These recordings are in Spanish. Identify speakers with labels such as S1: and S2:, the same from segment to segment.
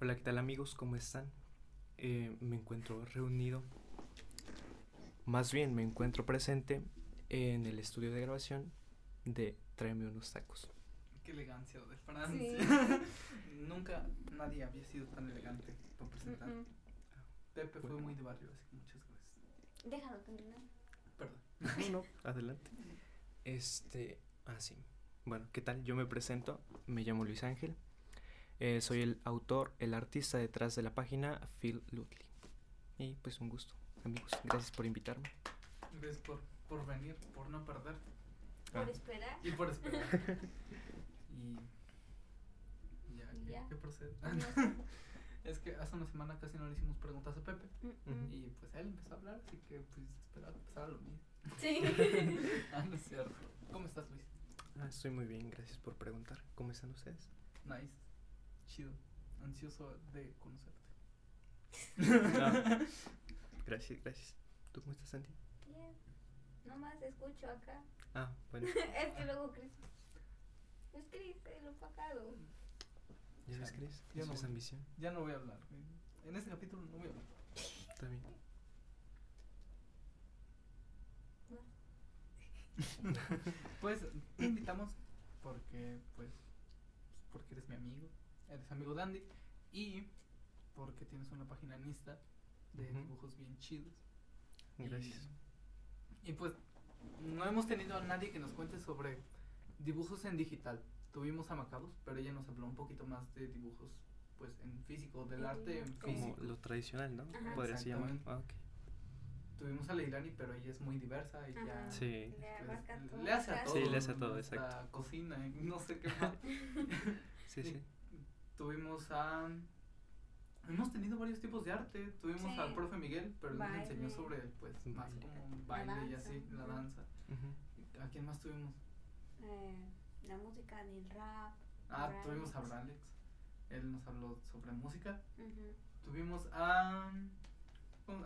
S1: Hola, ¿qué tal amigos? ¿Cómo están? Eh, me encuentro reunido, más bien me encuentro presente en el estudio de grabación de Tráeme unos tacos.
S2: Qué elegancia de Francia. Nunca nadie había sido tan elegante para presentar.
S3: Mm.
S2: Pepe fue muy de barrio, así que muchas gracias.
S3: Déjalo terminar.
S2: Perdón.
S1: No, no, adelante. Este, ah, sí. Bueno, ¿qué tal? Yo me presento, me llamo Luis Ángel. Eh, soy el autor, el artista detrás de la página Phil Lutley. Y pues un gusto, amigos. Gracias por invitarme.
S2: Gracias por, por venir, por no perder
S3: Por
S1: Ah.
S3: esperar.
S2: y por esperar. y ya, ¿qué,
S3: ya.
S2: qué procede? Es que hace una semana casi no le hicimos preguntas a Pepe
S3: Mm, mm.
S2: y pues él empezó a hablar, así que pues esperaba que empezara lo mío.
S3: Sí.
S2: ah, no es cierto. ¿Cómo estás, Luis?
S1: Ah, estoy muy bien, gracias por preguntar. ¿Cómo están ustedes?
S2: Nice. Chido. Ansioso de conocerte.
S1: Gracias, gracias. ¿Tú cómo estás, Santi?
S3: Bien. Nomás escucho acá.
S1: Ah, bueno,
S3: es que luego Chris. Es Chris, el opacado.
S1: ¿ya ves?
S2: Yo
S1: Eso
S2: no.
S1: es ambición.
S2: Ya no voy a hablar. En este capítulo no voy a hablar.
S1: Está bien.
S2: Pues te invitamos porque, pues, porque eres mi amigo, eres amigo de Andy y porque tienes una página en Insta de dibujos bien chidos. Y-
S1: Gracias.
S2: Y, pues no hemos tenido a nadie que nos cuente sobre dibujos en digital. Tuvimos a Macabos, pero ella nos habló un poquito más de dibujos pues en físico, del arte en
S3: línea.
S1: Como
S2: físico.
S1: lo tradicional, ¿no?
S3: Ajá.
S1: Podría así llamar. Ah.
S2: Tuvimos a Leilani, pero ella es muy diversa y
S3: Ajá.
S2: ya
S1: Sí.
S3: Le
S2: pues, le hace a todo.
S1: Sí, le hace a todo, exacto.
S2: cocina no sé qué más.
S1: Sí, sí.
S2: Tuvimos a. Hemos tenido varios tipos de arte. Tuvimos
S3: Sí.
S2: al profe Miguel, pero él nos enseñó sobre, pues, más como baile y así, la danza. ¿A quién más tuvimos?
S3: Eh, la música del rap.
S2: Ah, tuvimos a Bralex. Él nos habló sobre música. Tuvimos a.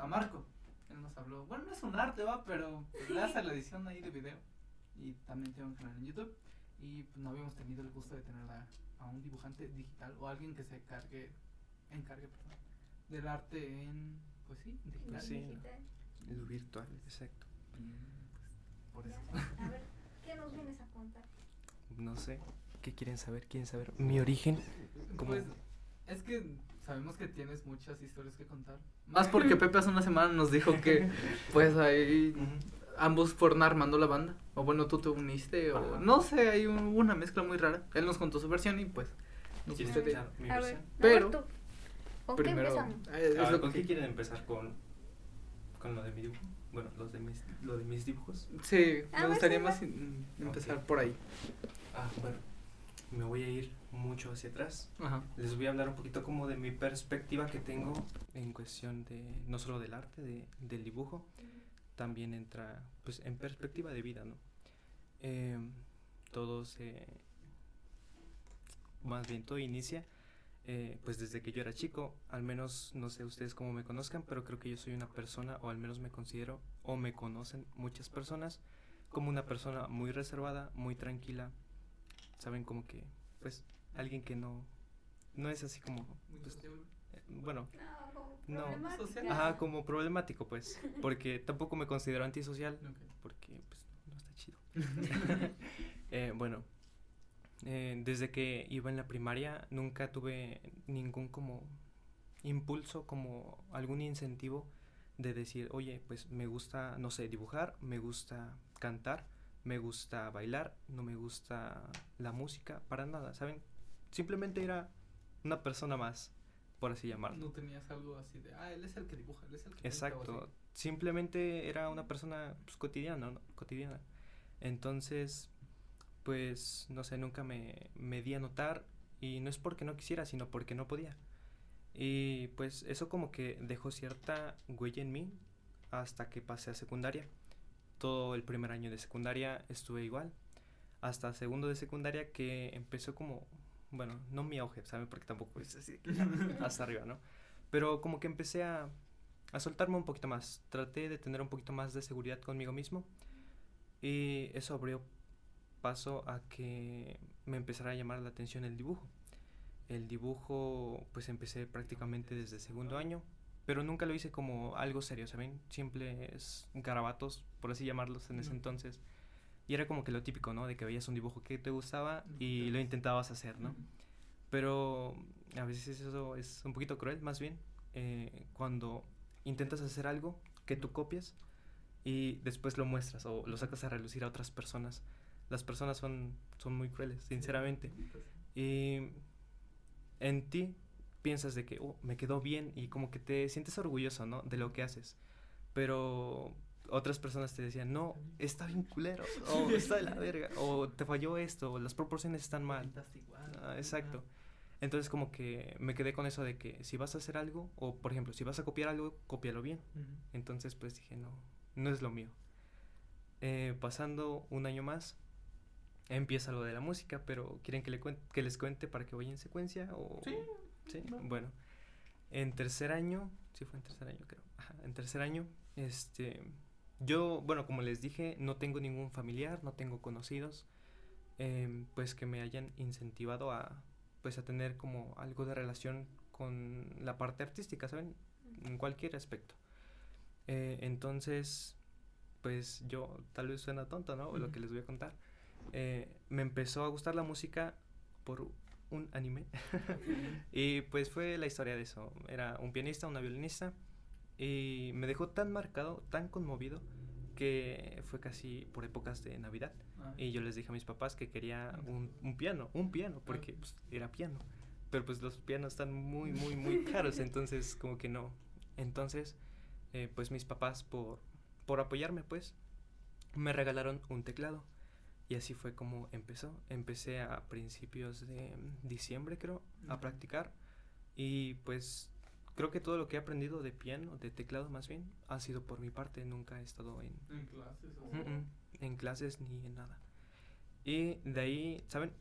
S2: A Marco. Él nos habló. Bueno, no es un arte, va, pero le hace la edición ahí de video. Y también tiene un canal en YouTube. Y pues, no habíamos tenido el gusto de tener a, a un dibujante digital o alguien que se cargue, encargue perdón, del arte en. Pues sí, digital.
S1: Sí.
S3: Digital.
S1: Lo virtual, exacto.
S2: Pues, por eso.
S3: A ver, ¿qué nos vienes a contar?
S1: No sé. ¿Qué quieren saber? ¿Quieren saber mi origen? ¿Cómo?
S2: Pues es que sabemos que tienes muchas historias que contar. Más porque Pepe hace una semana nos dijo que pues ahí. Ambos fueron armando la banda. O bueno, tú te uniste o
S1: Ajá.
S2: no sé, hay un- una mezcla muy rara. Él nos contó su versión y pues nos
S1: ¿Quieren
S2: gustaría-
S1: escuchar mi
S3: A
S1: versión?
S2: Pero-
S3: ver. ¿Con
S2: primero
S3: qué empezamos?
S2: eh, es
S1: A ver,
S2: lo
S1: ¿Con
S2: que-
S1: qué quieren empezar? ¿Con, con lo de mi dibujo? Bueno, los de mis, lo de mis dibujos.
S2: Sí,
S3: A
S2: me gustaría
S3: sí,
S2: más
S3: va.
S2: empezar por ahí.
S1: Ah, bueno. Me voy a ir mucho hacia atrás.
S2: Ajá.
S1: Les voy a hablar un poquito como de mi perspectiva que tengo en cuestión de, no solo del arte, de, del dibujo, también entra pues en perspectiva de vida, ¿no? Eh, todo se, más bien todo inicia eh, pues desde que yo era chico, al menos no sé ustedes cómo me conozcan, pero creo que yo soy una persona, o al menos me considero, o me conocen muchas personas, como una persona muy reservada, muy tranquila, saben como que, pues, alguien que no, no es así como,
S2: Muy
S1: pues,
S2: sociable.
S1: Bueno,
S3: No,
S1: ajá, como problemático, pues, porque tampoco me considero antisocial, porque, pues, no está chido. Eh, bueno, eh, desde que iba en la primaria nunca tuve ningún como impulso, como algún incentivo de decir, oye, pues me gusta, no sé, dibujar, me gusta cantar, me gusta bailar, no me gusta la música, para nada, ¿saben? Simplemente era una persona más, por así llamarlo.
S2: No tenías algo así de, ah, él es el que dibuja, él es el que pinta", o
S1: Exacto. Simplemente era una persona pues, cotidiana, ¿no? Cotidiana. Entonces, pues, no sé, nunca me, me di a notar y no es porque no quisiera, sino porque no podía. Y pues eso como que dejó cierta huella en mí hasta que pasé a secundaria. Todo el primer año de secundaria estuve igual. Hasta segundo de secundaria que empezó como, bueno, no mi auge, ¿saben? Porque tampoco es así hasta arriba, ¿no? Pero como que empecé a, a soltarme un poquito más. Traté de tener un poquito más de seguridad conmigo mismo. Y eso abrió paso a que me empezara a llamar la atención el dibujo. el dibujo pues empecé prácticamente desde segundo año, pero nunca lo hice como algo serio, ¿saben? Simples garabatos, por así llamarlos en ese entonces. Y era como que lo típico, ¿no? De que veías un dibujo que te gustaba y lo intentabas hacer, ¿no? Pero a veces eso es un poquito cruel, más bien, eh, cuando intentas hacer algo que tú copias y después lo muestras o lo sacas a relucir a otras personas. Las personas son, son muy crueles, sinceramente. Y en ti piensas de que, oh, me quedó bien y como que te sientes orgulloso, ¿no? De lo que haces. Pero otras personas te decían, no, está bien culero, o está de la verga, o te falló esto, o las proporciones están mal. Ah, exacto. Entonces como que me quedé con eso de que si vas a hacer algo, o por ejemplo, si vas a copiar algo, cópialo bien. Entonces pues dije, no, no es lo mío. Eh, pasando un año más, empieza lo de la música, pero ¿quieren que, le cuen- que les cuente para que vaya en secuencia? O...
S2: Sí.
S1: Sí,
S2: va.
S1: bueno. En tercer año, sí fue en tercer año creo. Ajá, en tercer año, este, yo, bueno, como les dije, no tengo ningún familiar, no tengo conocidos, em, pues que me hayan incentivado a, pues a tener como algo de relación con la parte artística, ¿saben? En cualquier aspecto. Eh, entonces, pues yo, tal vez suena tonto, ¿no? Lo
S2: Ujú.
S1: que les voy a contar. Eh, me empezó a gustar la música por un anime. y pues fue la historia de eso. Era un pianista, una violinista. Y me dejó tan marcado, tan conmovido, que fue casi por épocas de Navidad.
S2: Ah.
S1: Y yo les dije a mis papás que quería un, un piano, un piano, porque pues, era piano. Pero pues los pianos están muy, muy, muy caros, entonces como que no. Entonces, eh, pues mis papás, por, por apoyarme, pues, me regalaron un teclado. Y así fue como empezó. Empecé a principios de diciembre, creo, a practicar. Y pues creo que todo lo que he aprendido de piano, de teclado más bien, ha sido por mi parte. Nunca he estado en,
S2: En clases o.
S1: Mm, mm, en clases ni en nada. Y de ahí, ¿saben?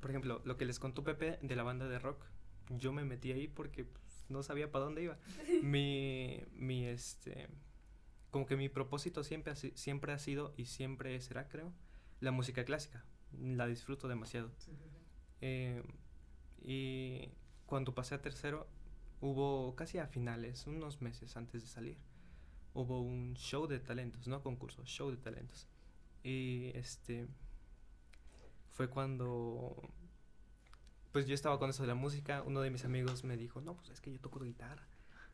S1: Por ejemplo, lo que les contó Pepe de la banda de rock, yo me metí ahí porque pues, no sabía para dónde iba. mi, mi, este, como que mi propósito siempre ha, si- siempre ha sido y siempre será, creo, la música clásica. La disfruto demasiado.
S2: Sí, sí, sí.
S1: Eh, y cuando pasé a tercero, hubo casi a finales, unos meses antes de salir, hubo un show de talentos, no concurso, show de talentos. Y este fue cuando pues yo estaba con eso de la música, uno de mis amigos me dijo, "No, pues es que yo toco guitarra."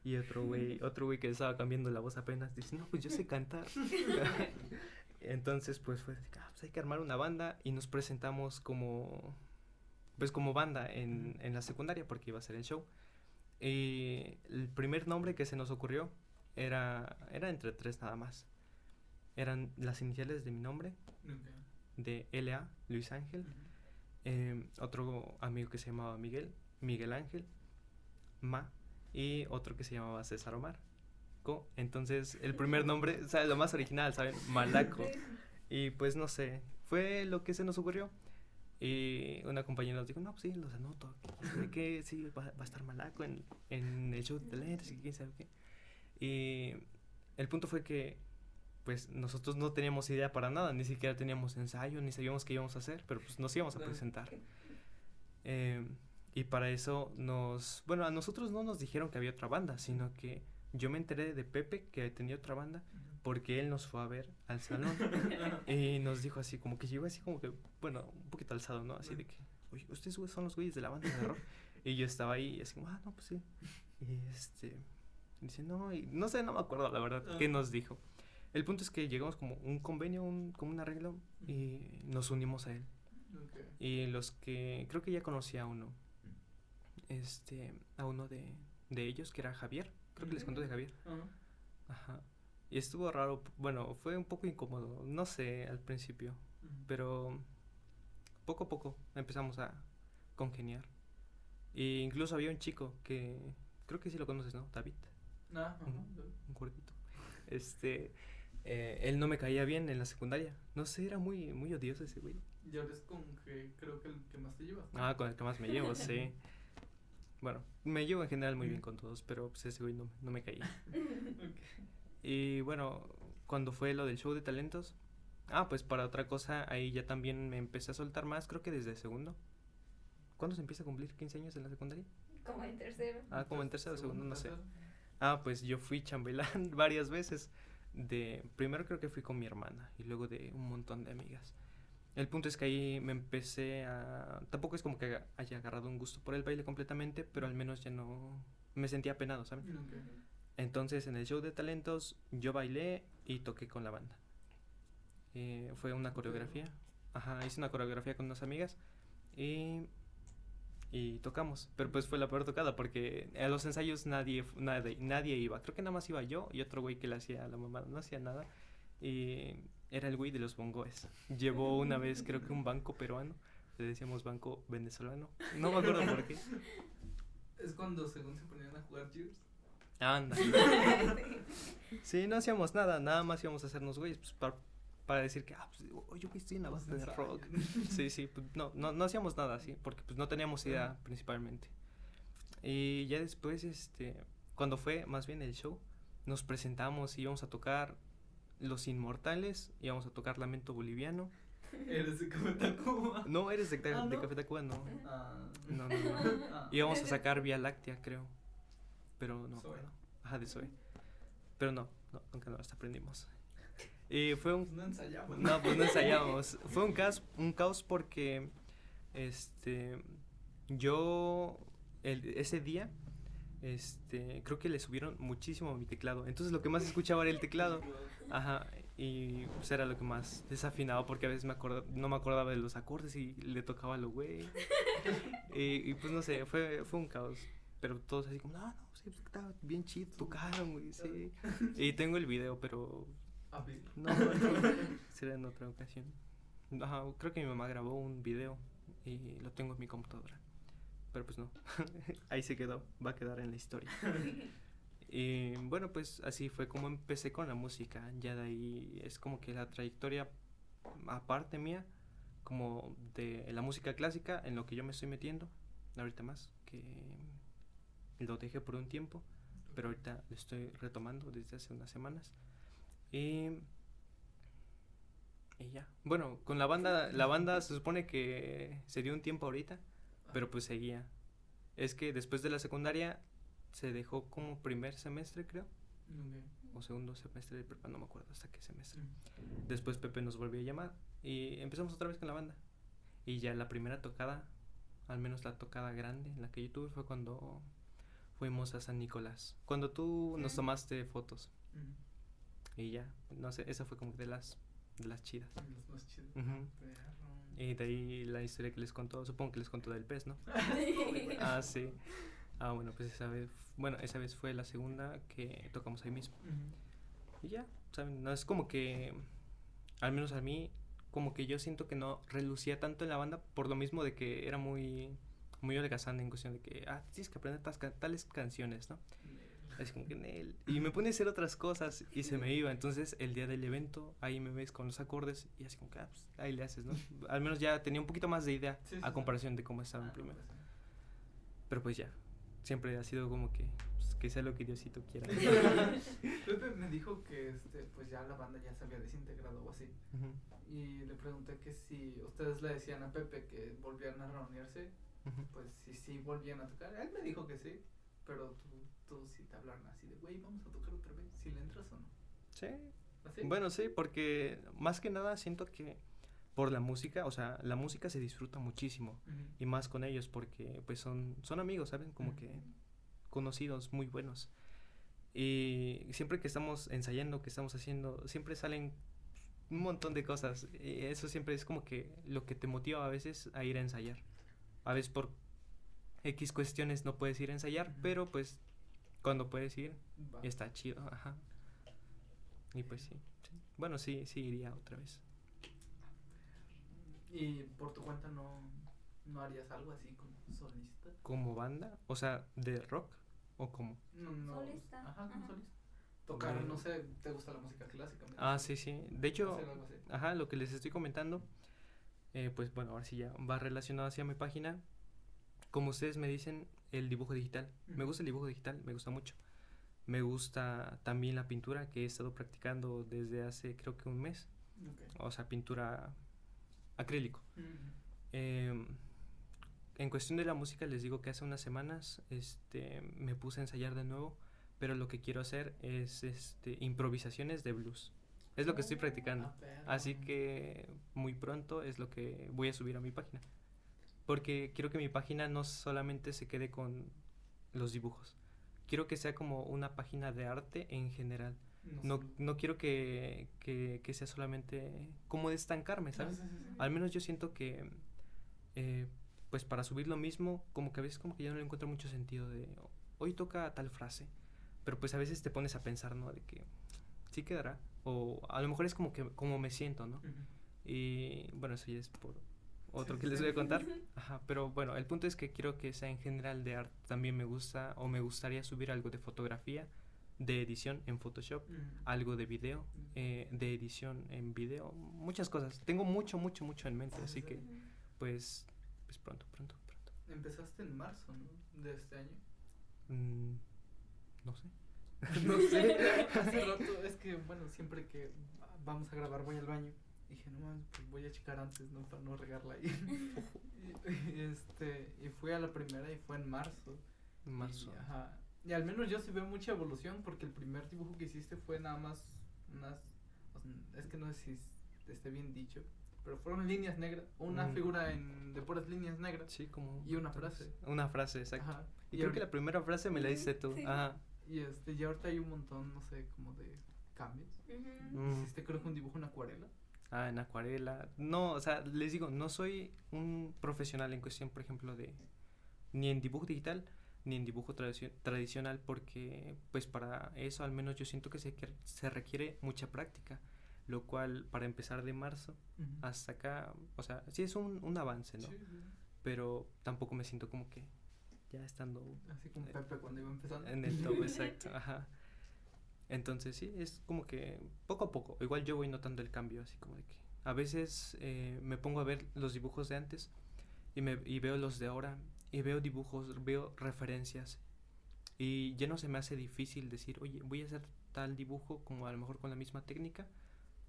S1: Y otro güey, otro güey que estaba cambiando la voz apenas dice, "No, pues yo sé cantar." Entonces, pues fue, "Ah, pues hay que armar una banda y nos presentamos como pues como banda en, en la secundaria porque iba a ser el show. Y el primer nombre que se nos ocurrió era, era entre tres nada más. Eran las iniciales de mi nombre,
S2: Nunca.
S1: de LA, Luis Ángel. Eh, otro amigo que se llamaba Miguel, Miguel Ángel, Ma, y otro que se llamaba César Omar. Co. Entonces, el primer nombre, o sea, lo más original, ¿saben? Malaco. Y pues no sé, fue lo que se nos ocurrió. Y una compañera nos dijo, no, pues sí, los anoto. ¿De qué? Sí, va, va a estar malaco en, en el show de talentos y quién sabe qué. Y el punto fue que, pues nosotros no teníamos idea para nada, ni siquiera teníamos ensayo, ni sabíamos qué íbamos a hacer, pero pues nos íbamos a presentar. Eh, y para eso nos, bueno, a nosotros no nos dijeron que había otra banda, sino que yo me enteré de Pepe que tenía otra banda. Porque él nos fue a ver al salón y nos dijo así, como que llegó así como que, bueno, un poquito alzado, ¿no? Así de que, oye, ustedes son los güeyes de la banda de rock. y yo estaba ahí y así como, ah, no, pues sí. Y este, dice, no, y no sé, no me acuerdo la verdad qué
S2: Ah.
S1: nos dijo. El punto es que llegamos como un convenio, un, como un arreglo y nos unimos a él. Y los que, creo que ya conocía a uno, este, a uno de, de ellos, que era Javier. Creo que les conté de Javier.
S2: Ajá.
S1: Ajá. Y estuvo raro, bueno, fue un poco incómodo, no sé, al principio, pero poco a poco empezamos a congeniar. Y incluso había un chico que, creo que sí lo conoces, ¿no? David,
S2: Ah, ajá.
S1: Ujú. un gordito. Este, eh, él no me caía bien en la secundaria. No sé, era muy, muy odioso ese güey.
S2: Y ahora es con que creo que el que más te llevas. ¿no?
S1: Ah, con el que más me llevo, sí. Bueno, me llevo en general muy bien con todos, pero pues ese güey no, no me caía.
S2: Ok.
S1: Y bueno, cuando fue lo del show de talentos, ah, pues para otra cosa, ahí ya también me empecé a soltar más, creo que desde segundo. ¿Cuándo se empieza a cumplir 15 años en la secundaria?
S3: Como en tercero.
S1: Ah, como en tercero segundo, no sé. Ah, pues yo fui chambelán varias veces. De, primero creo que fui con mi hermana y luego de un montón de amigas. El punto es que ahí me empecé a... Tampoco es como que haya agarrado un gusto por el baile completamente, pero al menos ya no... Me sentía apenado, ¿sabes?
S2: Ok.
S1: Entonces en el show de talentos yo bailé y toqué con la banda. Eh, fue una coreografía. Ajá, hice una coreografía con unas amigas y, y tocamos. Pero pues fue la peor tocada porque a los ensayos nadie, nadie, nadie iba. Creo que nada más iba yo y otro güey que le hacía a la mamá. No hacía nada. Y era el güey de los bongoes. Llevó una vez creo que un banco peruano. Le decíamos banco venezolano. No me acuerdo por qué.
S2: Es cuando según se ponían a jugar Gears.
S1: Anda. Sí, no hacíamos nada, nada más íbamos a hacernos güeyes pues, para, para decir que, ah, pues, oye, güey, estoy en la banda de rock. Sí, sí, pues, no, no, no hacíamos nada así, porque pues no teníamos idea principalmente. Y ya después, este, cuando fue más bien el show, nos presentamos y íbamos a tocar Los Inmortales, íbamos a tocar Lamento Boliviano.
S2: Eres de Café Tacuba.
S1: No, eres de,
S2: Ah,
S1: de
S2: ¿no?
S1: Café Tacuba, no.
S2: Ah.
S1: No, no, no.
S2: Ah.
S1: Íbamos a sacar Vía Láctea, creo. Pero no.
S2: Zoe.
S1: acuerdo. Ajá, de Zoe. Pero no, no, nunca nos aprendimos. Y fue un
S2: Pues no ensayamos.
S1: no, pues no ensayamos. Fue un caos, un caos porque este yo el- ese día este creo que le subieron muchísimo a mi teclado. Entonces lo que más escuchaba era el teclado. Ajá, y pues era lo que más desafinaba porque a veces me acorda- no me acordaba de los acordes y le tocaba a lo güey. y, y, pues no sé, fue, fue un caos. Pero todos así como, no, no, sí, pues, estaba bien chido, tocaron, güey, sí. Y tengo el video, pero
S2: A ver.
S1: no, no, será en otra ocasión. Ajá, creo que mi mamá grabó un video y lo tengo en mi computadora. Pero pues no, ahí se quedó, va a quedar en la historia. Y bueno, pues así fue como empecé con la música. Ya de ahí es como que la trayectoria aparte mía, como de la música clásica, en lo que yo me estoy metiendo, ahorita más, que lo dejé por un tiempo, pero ahorita lo estoy retomando desde hace unas semanas. Y, y ya. Bueno, con la banda, la banda se supone que se dio un tiempo ahorita, pero pues seguía. Es que después de la secundaria se dejó como primer semestre, creo,
S2: Ok.
S1: o segundo semestre de prepa, no me acuerdo hasta qué semestre.
S2: Mm.
S1: Después Pepe nos volvió a llamar y empezamos otra vez con la banda. Y ya la primera tocada, al menos la tocada grande en la que yo tuve fue cuando fuimos a San Nicolás. Cuando tú nos tomaste fotos. Y ya, no sé, esa fue como de las, de las chidas.
S2: Más. Perro.
S1: Y de ahí la historia que les contó, supongo que les contó del pez, ¿no?
S2: Bueno.
S1: Ah, sí. Ah, bueno, pues esa vez, bueno, esa vez fue la segunda que tocamos ahí mismo. Y ya, ¿saben? No es como que, al menos a mí, como que yo siento que no relucía tanto en la banda por lo mismo de que era muy, muy holgazán en cuestión de que, ah, tienes que aprender tas- tales canciones, ¿no? Así como que en él. Y me pone a hacer otras cosas y se me iba. Entonces, el día del evento, ahí me ves con los acordes y así como que, ah, pues, ahí le haces, ¿no? Al menos ya tenía un poquito más de idea
S2: Sí, sí,
S1: a
S2: sí.
S1: comparación de cómo estaba
S2: Ah,
S1: en primero.
S2: pues,
S1: Pero pues ya, siempre ha sido como que, pues, que sea lo que Diosito quiera.
S2: Pepe me dijo que este, pues ya la banda ya se había desintegrado o así.
S1: Ujú,
S2: Y le pregunté que si ustedes le decían a Pepe que volvían a reunirse, pues si sí volvían a tocar. Él me dijo que sí, pero tú, tú sí te hablaron así de, güey, vamos a tocar otra vez, si le entras o no.
S1: Sí,
S2: ¿Así?
S1: Bueno, sí, porque más que nada siento que por la música, o sea, la música se disfruta muchísimo y más con ellos porque pues son son amigos, ¿saben? Como que conocidos muy buenos. Y siempre que estamos ensayando, que estamos haciendo, siempre salen un montón de cosas. Y eso siempre es como que lo que te motiva a veces a ir a ensayar. A veces por X cuestiones no puedes ir a ensayar, pero pues cuando puedes ir
S2: Va.
S1: Está chido, ajá. Y pues sí, sí. Bueno, sí, sí iría otra vez.
S2: Y por tu cuenta no, no harías algo así como solista.
S1: ¿Como banda? O sea, ¿de rock? ¿O como?
S2: No, no.
S3: Solista,
S2: Ajá, como solista. Tocar, no sé, ¿te gusta la música clásica?
S1: Ah, sí, sí. De hecho, ajá, lo que les estoy comentando, eh, pues bueno, ahora sí ya va relacionado hacia mi página. Como ustedes me dicen, el dibujo digital. Me gusta el dibujo digital, me gusta mucho. Me gusta también la pintura que he estado practicando desde hace creo que un mes. O sea, pintura acrílico. Em, en cuestión de la música les digo que hace unas semanas este me puse a ensayar de nuevo, pero lo que quiero hacer es este improvisaciones de blues. Es lo que estoy practicando.
S2: Ah.
S1: Así que muy pronto es lo que voy a subir a mi página. Porque quiero que mi página no solamente se quede con los dibujos. Quiero que sea como una página de arte en general. No, no quiero que, que, que sea solamente como de estancarme, ¿sabes? Al menos yo siento que, eh, pues para subir lo mismo, como que a veces como que ya no le encuentro mucho sentido de, hoy toca tal frase, pero pues a veces te pones a pensar, ¿no? De que sí quedará, o a lo mejor es como que como me siento, ¿no?
S2: Ujú.
S1: Y bueno, eso ya es por otro
S2: Sí,
S1: que les voy a contar. Ajá, pero bueno, el punto es que quiero que sea en general de arte. También me gusta o me gustaría subir algo de fotografía, de edición en Photoshop,
S2: Ujú.
S1: algo de video, eh, de edición en video, muchas cosas. Tengo mucho, mucho, mucho en mente, así que pues, pues pronto, pronto, pronto.
S2: Empezaste en marzo, ¿no? De este año.
S1: Mm, no sé.
S2: No sé, hace rato, es que bueno, siempre que vamos a grabar voy al baño. Dije, no mames, pues voy a checar antes, ¿no? Para no regarla ahí. y, este, y fui a la primera y fue en marzo.
S1: Marzo.
S2: Y, ajá. Y al menos yo sí veo mucha evolución porque el primer dibujo que hiciste fue nada más unas. o sea, es que no sé si es- esté bien dicho, pero fueron líneas negras. Una
S1: Mm.
S2: figura en, de puras líneas negras.
S1: Sí, como.
S2: Y una frase.
S1: Una frase, exacto.
S2: Ajá.
S1: Y creo que la primera frase me la diste tú.
S3: Sí.
S1: Ajá.
S2: Y este, y ahorita hay un montón, no sé, como de cambios.
S3: Ujú.
S1: Mm.
S2: Hiciste creo que un dibujo en acuarela.
S1: Ah, en acuarela. No, o sea, les digo, no soy un profesional en cuestión, por ejemplo, de ni en dibujo digital ni en dibujo tradicio- tradicional porque pues para eso al menos yo siento que se, que- se requiere mucha práctica, lo cual para empezar de marzo hasta acá, o sea, sí es un, un avance, ¿no?
S2: Sí, sí.
S1: Pero tampoco me siento como que ya estando
S2: Así como
S1: Eh,
S2: Pepe cuando iba empezando.
S1: en el top, exacto, ajá. Entonces sí, es como que poco a poco, igual yo voy notando el cambio, así como de que a veces eh, me pongo a ver los dibujos de antes y, me, y veo los de ahora y veo dibujos, veo referencias y ya no se me hace difícil decir, oye, voy a hacer tal dibujo como a lo mejor con la misma técnica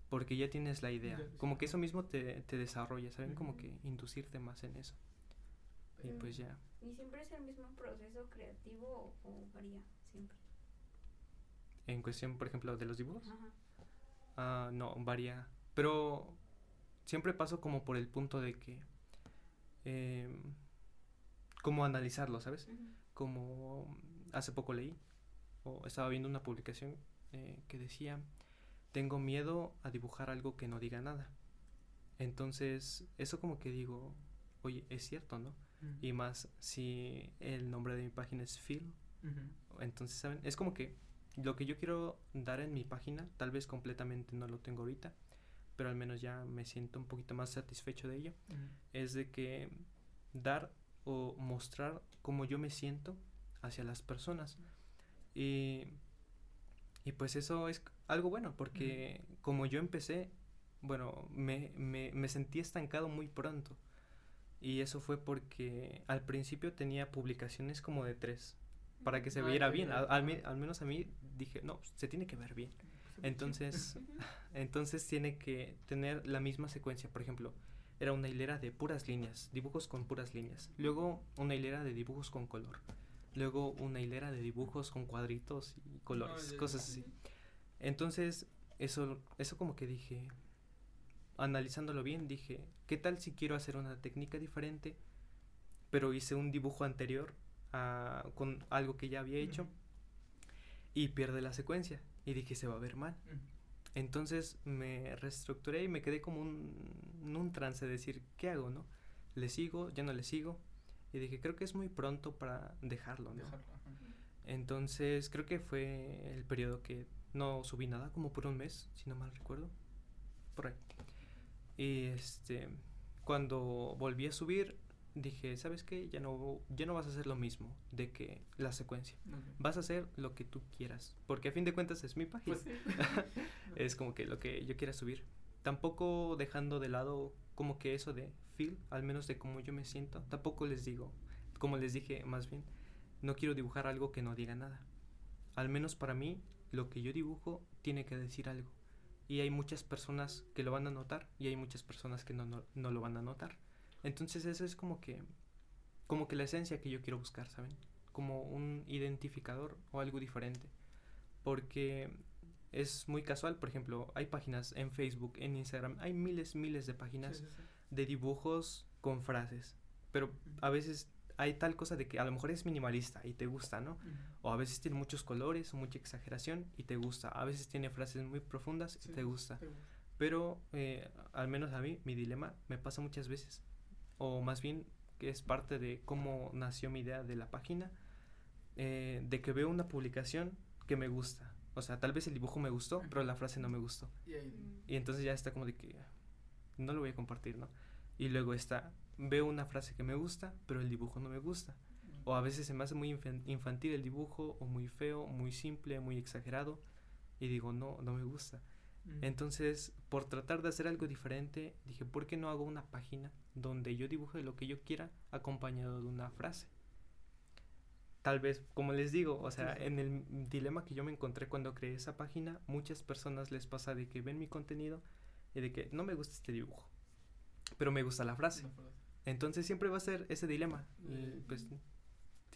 S1: porque ya tienes la idea,
S2: Ya,
S1: como que eso mismo te, te desarrolla, ¿saben? Como que inducirte más en eso y pues ya.
S3: ¿Y siempre es el mismo proceso creativo o, o varía? Siempre.
S1: En cuestión, por ejemplo, de los dibujos.
S3: Ajá.
S1: Ah, no, varía. Pero siempre paso como por el punto de que. em, como analizarlo, ¿sabes?
S3: Ujú.
S1: Como hace poco leí, o estaba viendo una publicación eh, que decía: Tengo miedo a dibujar algo que no diga nada. Entonces, eso como que digo, oye, es cierto, ¿no? Y más si el nombre de mi página es Phil, entonces, ¿saben? Es como que lo que yo quiero dar en mi página, tal vez completamente no lo tengo ahorita, pero al menos ya me siento un poquito más satisfecho de ello, es de que dar o mostrar cómo yo me siento hacia las personas. Y, y pues eso es algo bueno, porque como yo empecé, bueno, me, me, me sentí estancado muy pronto. Y eso fue porque al principio tenía publicaciones como de tres, para que se viera bien. Al, al mi- al menos a mí dije, no, se tiene que ver bien. Entonces,
S3: Ujú.
S1: entonces tiene que tener la misma secuencia. Por ejemplo, era una hilera de puras líneas, dibujos con puras líneas. Luego una hilera de dibujos con color. Luego una hilera de dibujos con cuadritos y colores, cosas así. Entonces, eso, eso como que dije, analizándolo bien, dije, ¿qué tal si quiero hacer una técnica diferente? Pero hice un dibujo anterior a- con algo que ya había hecho y pierde la secuencia. Y dije, se va a ver mal. Entonces me reestructuré y me quedé como un, en un trance de decir, ¿qué hago, no? ¿Le sigo? ¿Ya no le sigo? Y dije, creo que es muy pronto para dejarlo, ¿no?
S2: Dejarlo, ajá.
S1: Entonces creo que fue el periodo que no subí nada, como por un mes, si no mal recuerdo. Por ahí. Y este, cuando volví a subir, dije, ¿sabes qué? Ya no, ya no vas a hacer lo mismo de que la secuencia. Vas a hacer lo que tú quieras, porque a fin de cuentas es mi página
S2: Pues sí.
S1: es como que lo que yo quiera subir. Tampoco dejando de lado como que eso de feel, al menos de cómo yo me siento. Tampoco les digo, como les dije más bien, no quiero dibujar algo que no diga nada. Al menos para mí, lo que yo dibujo tiene que decir algo. Y hay muchas personas que lo van a notar y hay muchas personas que no, no, no lo van a notar. Entonces eso es como que como que la esencia que yo quiero buscar, ¿saben? Como un identificador o algo diferente. Porque es muy casual, por ejemplo, hay páginas en Facebook, en Instagram, hay miles, miles de páginas
S2: Sí, sí, sí.
S1: de dibujos con frases. Pero a veces hay tal cosa de que a lo mejor es minimalista y te gusta, ¿no? O a veces tiene muchos colores o mucha exageración y te gusta. A veces tiene frases muy profundas y
S2: Sí,
S1: te gusta.
S2: te gusta.
S1: Pero eh, al menos a mí, mi dilema me pasa muchas veces. O más bien que es parte de cómo nació mi idea de la página. eh, de que veo una publicación que me gusta. O sea, tal vez el dibujo me gustó, pero la frase no me gustó.
S2: Y ahí.
S1: Y entonces ya está como de que no lo voy a compartir, ¿no? Y luego está, veo una frase que me gusta, pero el dibujo no me gusta. O a veces se me hace muy infan- infantil el dibujo, o muy feo, muy simple, muy exagerado. Y digo, no, no me gusta.
S2: Ujú.
S1: Entonces, por tratar de hacer algo diferente, dije, ¿por qué no hago una página donde yo dibuje lo que yo quiera acompañado de una frase? Tal vez, como les digo, o sea,
S2: Sí, sí.
S1: en el dilema que yo me encontré cuando creé esa página, muchas personas les pasa de que ven mi contenido y de que no me gusta este dibujo, pero me gusta la frase. Entonces siempre va a ser ese dilema y
S2: Eh.
S1: pues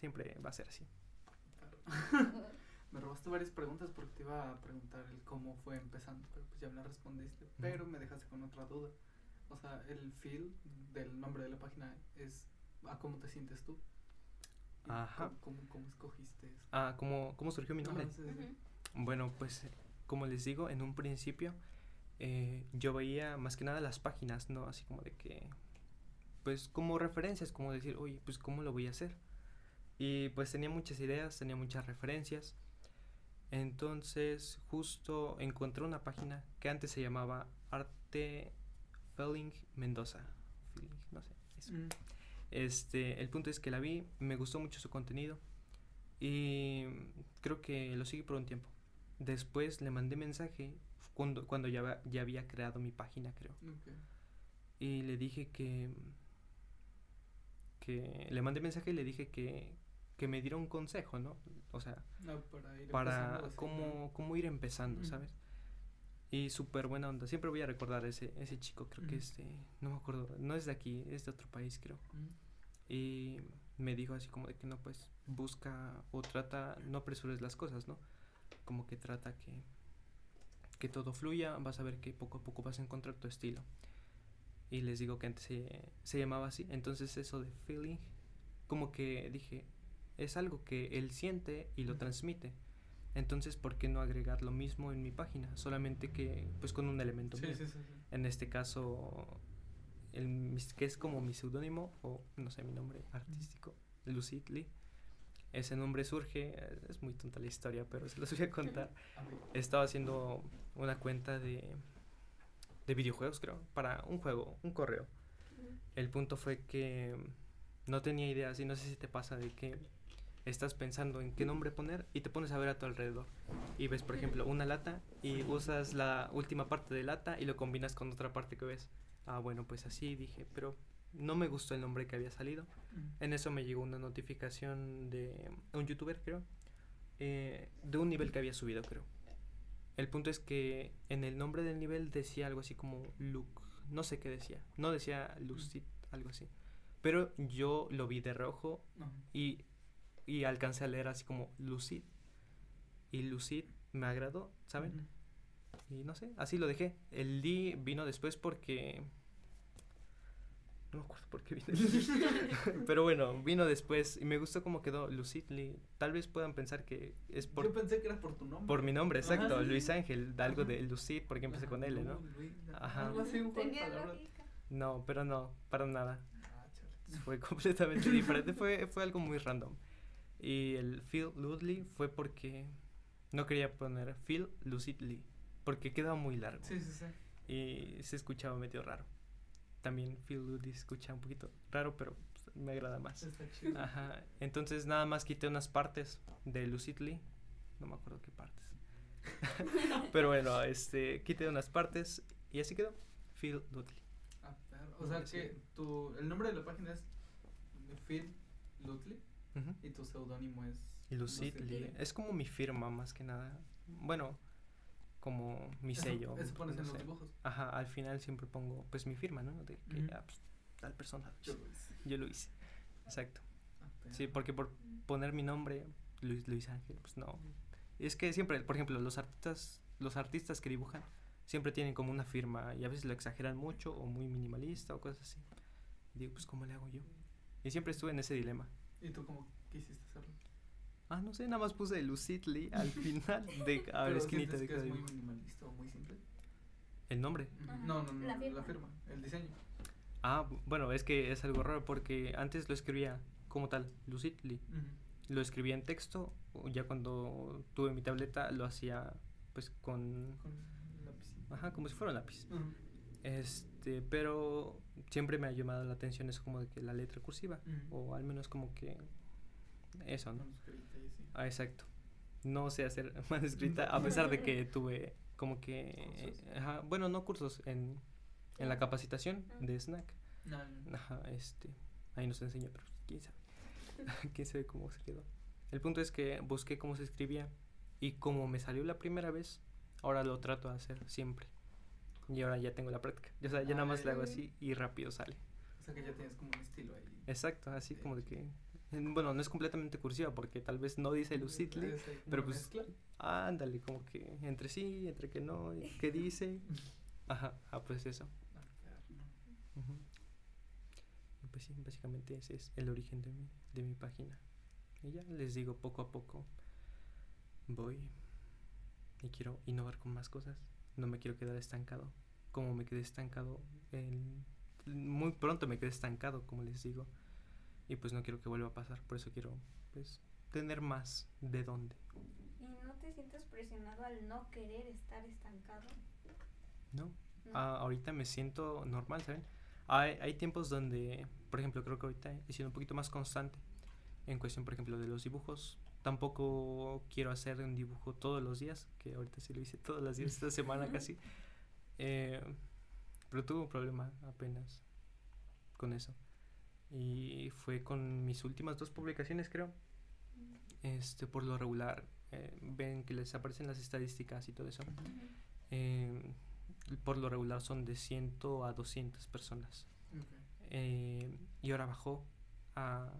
S1: siempre va a ser así.
S2: Me robaste varias preguntas porque te iba a preguntar el cómo fue empezando, pero pues ya me la respondiste. Pero me dejaste con otra duda. O sea, el feel del nombre de la página es a cómo te sientes tú.
S1: Ajá.
S2: ¿Cómo, cómo, cómo escogiste eso?
S1: Ah, ¿cómo, cómo surgió mi nombre?
S2: Sí, sí.
S3: Ujú.
S1: Bueno, pues como les digo, en un principio eh, yo veía más que nada las páginas, ¿no? Así como de que, pues como referencias, como decir, oye, pues ¿cómo lo voy a hacer? Y pues tenía muchas ideas, tenía muchas referencias. Entonces justo encontré una página que antes se llamaba Arte Felling Mendoza. Feeling, no sé, eso.
S2: Mm,
S1: Este, el punto es que la vi, me gustó mucho su contenido y creo que lo seguí por un tiempo. Después le mandé mensaje cuando, cuando ya, ya había creado mi página, creo.
S2: ok.
S1: Y le dije que, que le mandé mensaje y le dije que, que me diera un consejo, ¿no? O sea,
S2: No, para ir
S1: para cómo, cómo ir empezando. ¿sabes? Y súper buena onda. Siempre voy a recordar a ese, ese chico, creo que este, no me acuerdo, no es de aquí, es de otro país, creo.
S2: Mm,
S1: Y me dijo así como de que no, pues busca o trata, no apresures las cosas, ¿no? Como que trata que, que todo fluya, vas a ver que poco a poco vas a encontrar tu estilo. Y les digo que antes se, se llamaba así, entonces eso de feeling, como que dije, es algo que él siente y lo transmite. Entonces, ¿por qué no agregar lo mismo en mi página? Solamente que, pues con un elemento
S2: Sí,
S1: mío.
S2: sí, sí.
S1: En este caso, el, que es como mi seudónimo, o no sé, mi nombre artístico, Lucid Lee. Ese nombre surge, es muy tonta la historia, pero se los voy a contar. Estaba haciendo una cuenta de, de videojuegos, creo, para un juego, un correo. El punto fue que no tenía ideas y no sé si te pasa de que estás pensando en qué nombre poner y te pones a ver a tu alrededor. Y ves, por ejemplo, una lata y usas la última parte de lata y lo combinas con otra parte que ves. Ah, bueno, pues así dije, pero no me gustó el nombre que había salido. En eso me llegó una notificación de un youtuber, creo, eh, de un nivel que había subido, creo. El punto es que en el nombre del nivel decía algo así como Luke, no sé qué decía, no decía Lucid, algo así. Pero yo lo vi de rojo y, y alcancé a leer así como Lucid. Y Lucid me agradó, ¿saben? Y no sé, así lo dejé. El Lee vino después porque... No me acuerdo por qué vino. Pero bueno, vino después y me gustó cómo quedó Lucid Lee. Tal vez puedan pensar que es
S2: Yo
S1: por,
S2: pensé que era por tu nombre.
S1: por mi nombre,
S2: Ajá,
S1: exacto.
S2: sí.
S1: Luis Ángel, de algo
S2: Ajá.
S1: de Lucid, porque empecé
S2: Ajá,
S1: con L, ¿no?
S2: Luis,
S1: Ajá.
S3: Lógica.
S1: No, pero no, para nada.
S2: Ah.
S1: Fue completamente diferente, fue, fue algo muy random. Y el Phil Ludley fue porque no quería poner Phil Lucidly, porque quedaba muy largo.
S2: Sí, sí, sí.
S1: y se escuchaba medio raro. También Phil Ludley se escucha un poquito raro, pero pues, me agrada más.
S2: Está chido.
S1: Ajá, entonces nada más quité unas partes de Lucidly, no me acuerdo qué partes. pero bueno, este, quité unas partes y así quedó, Phil Ludley.
S2: Ah. O sea
S1: Sí.
S2: que tu, el nombre de la página es Phil Lutley
S1: Ujú.
S2: y tu seudónimo es
S1: Lucidly,
S2: Lucidly.
S1: es como mi firma más que nada. Bueno, como mi
S2: Eso-
S1: sello.
S2: Eso pones
S1: no
S2: en los dibujos.
S1: Ajá, al final siempre pongo pues mi firma, ¿no? De que ah, pues, tal persona.
S2: Yo lo hice.
S1: yo lo hice. Exacto. Sí, porque por poner mi nombre, Luis, Luis Ángel, pues no. Es que siempre, por ejemplo, los artistas, los artistas que dibujan siempre tienen como una firma y a veces lo exageran mucho o muy minimalista o cosas así. Y digo, pues ¿cómo le hago yo? Y siempre estuve en ese dilema.
S2: ¿Y tú cómo quisiste hacerlo?
S1: Ah, no sé, nada más puse Lucidly al final de a ver,
S2: ¿Pero
S1: esquinita de
S2: que
S1: cada
S2: es muy minimalista o muy simple?
S1: El nombre.
S3: Ajá,
S2: No, no, no,
S3: la
S2: la
S3: firma.
S2: firma. el diseño.
S1: Ah, bu- bueno, es que es algo raro porque antes lo escribía como tal, Lucidly. Lo escribía en texto, o ya cuando tuve mi tableta lo hacía pues con...
S2: Con lapicito.
S1: Ajá, como si fuera un lápiz. Este, pero siempre me ha llamado la atención eso como de que la letra cursiva, o al menos como que eso, ¿no? Ah, exacto. No sé hacer manuscrita a pesar de que tuve como que...
S2: ¿Cursos?
S1: Ajá, bueno, no cursos, en, en la capacitación
S3: Ah.
S1: de Snack.
S2: No, no.
S1: Ajá, este, ahí nos enseñó, pero quién sabe. quién sabe cómo se quedó. El punto es que busqué cómo se escribía y como me salió la primera vez, ahora lo trato de hacer siempre. Y ahora ya tengo la práctica. O sea, ya nada más le hago
S3: Ah.
S1: así y rápido sale.
S2: O sea que ya tienes como un estilo ahí.
S1: Exacto, así como de que... en- Bueno, no es completamente cursiva porque tal vez no dice Lucidly.
S2: Ahí como
S1: pero pues-
S2: mezcla.
S1: Ándale, como que entre sí, entre que no, y qué dice. Ajá, ah, pues eso.
S2: Ah.
S1: Y pues sí, básicamente ese es el origen de mi, de mi página. Y ya les digo, poco a poco voy y quiero innovar con más cosas. No me quiero quedar estancado. Como me quedé estancado, en- muy pronto me quedé estancado, como les digo. Y pues no quiero que vuelva a pasar. Por eso quiero, pues, tener más de dónde.
S3: ¿Y no te sientes presionado al no querer estar estancado?
S1: ¿No?
S3: ¿No?
S1: Ah, ahorita me siento normal, ¿saben? Hay, hay tiempos donde, por ejemplo, creo que ahorita he sido un poquito más constante en cuestión, por ejemplo, de los dibujos. Tampoco quiero hacer un dibujo todos los días, que ahorita sí lo hice todos los días esta semana casi. Eh, pero tuve un problema apenas con eso. Y fue con mis últimas dos publicaciones, creo. Este, por lo regular, eh, ven que les aparecen las estadísticas y todo eso. Eh, por lo regular son de 100 a 200 personas. Eh, y ahora bajó a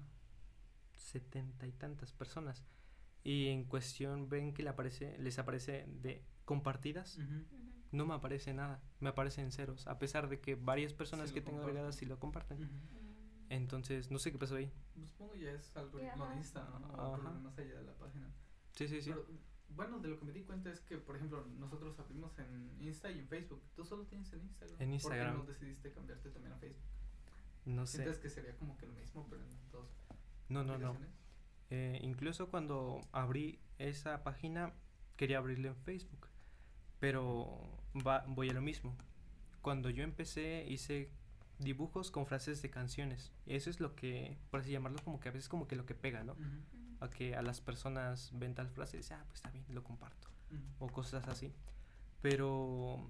S1: 70 y tantas personas. Y en cuestión ven que le aparece, les aparece de compartidas. No me aparece nada, me aparecen ceros. A pesar de que varias personas
S2: Sí
S1: que tengo
S2: comparten.
S1: agregadas sí lo comparten. Entonces, no sé qué pasó ahí.
S2: Pues Supongo ya es algoritmo de Insta, ¿no? Más allá de la página.
S1: Sí, sí, sí.
S2: Pero, bueno, de lo que me di cuenta es que, por ejemplo, nosotros abrimos en Insta y en Facebook. Tú solo tienes en Instagram.
S1: En Instagram.
S2: ¿Por qué no decidiste cambiarte también a Facebook?
S1: No sé.
S2: ¿Sientes que sería como que lo mismo, pero en dos
S1: No, no, no. Eh, incluso cuando abrí esa página, quería abrirla en Facebook. Pero va, voy a lo mismo. Cuando yo empecé, hice dibujos con frases de canciones. Y eso es lo que, por así llamarlo, como que a veces como que lo que pega, ¿no? A que a las personas ven tal frase y dicen, ah, pues está bien, lo comparto. O cosas así. Pero,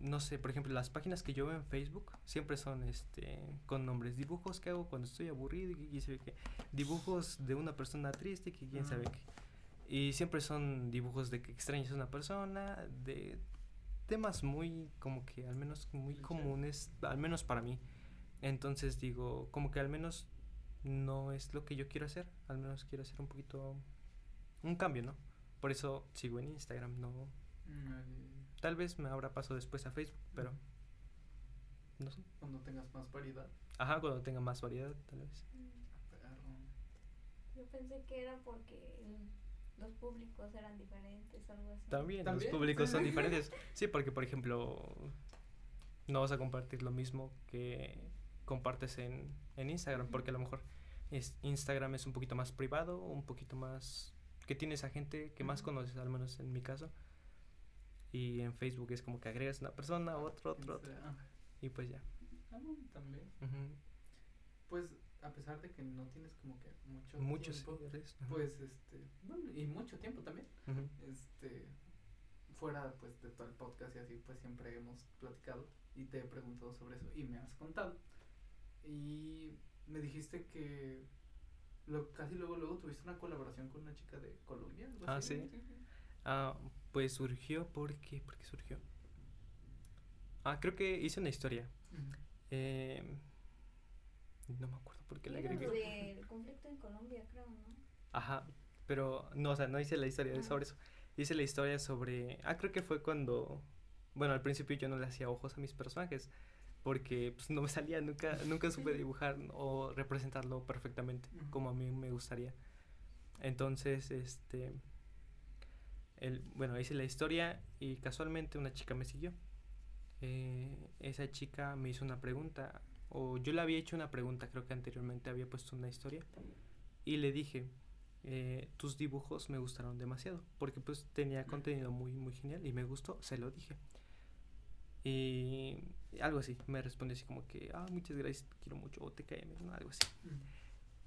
S1: no sé, por ejemplo, las páginas que yo veo en Facebook siempre son este con nombres. Dibujos que hago cuando estoy aburrido y quién sabe qué. Dibujos de una persona triste que quién sabe qué. Y siempre son dibujos de que extrañas a una persona, de temas muy, como que al menos muy comunes, al menos para mí. Entonces digo, como que al menos no es lo que yo quiero hacer, al menos quiero hacer un poquito, un cambio, ¿no? Por eso sigo en Instagram, no,
S2: Mm,
S1: Tal vez me abra paso después a Facebook, pero no sé.
S2: Cuando tengas más variedad.
S1: Ajá, cuando tenga más variedad, tal vez.
S2: Perro.
S3: Yo pensé que era porque el- los públicos eran diferentes algo así.
S1: También,
S2: ¿También?
S1: los públicos son diferentes. Sí, porque por ejemplo, no vas a compartir lo mismo que compartes en, en Instagram, porque a lo mejor es, Instagram es un poquito más privado, un poquito más que tienes a gente que más conoces, al menos en mi caso. Y en Facebook es como que agregas una persona, otro, otro, otro, y pues ya.
S2: ah, bueno, también. Pues, a pesar de que no tienes como que mucho
S1: Muchos
S2: tiempo, pues, este, bueno, y mucho tiempo también, este, fuera, pues, de todo el podcast y así, pues, siempre hemos platicado y te he preguntado sobre eso y me has contado. Y me dijiste que lo, casi luego, luego tuviste una colaboración con una chica de Colombia. algo
S1: Ah,
S2: así,
S1: sí. Ah, pues surgió porque, ¿por qué surgió? Ah, creo que hice una historia. Eh, No me acuerdo por qué la
S3: Era
S1: agregué.
S3: del conflicto en Colombia, creo, ¿no?
S1: Ajá, pero no, o sea, no hice la historia
S3: Ah.
S1: sobre eso. Hice la historia sobre... Ah, creo que fue cuando... Bueno, al principio yo no le hacía ojos a mis personajes porque pues, no me salía, nunca, nunca supe dibujar o representarlo perfectamente como a mí me gustaría. Entonces, este... El, bueno, hice la historia y casualmente una chica me siguió. Eh, esa chica me hizo una pregunta, o yo le había hecho una pregunta, creo que anteriormente había puesto una historia, y le dije, eh, tus dibujos me gustaron demasiado, porque pues tenía contenido muy, muy genial y me gustó, se lo dije. Y algo así, me respondió así como que, ah, muchas gracias, te quiero mucho, o te cae, ¿no? algo así.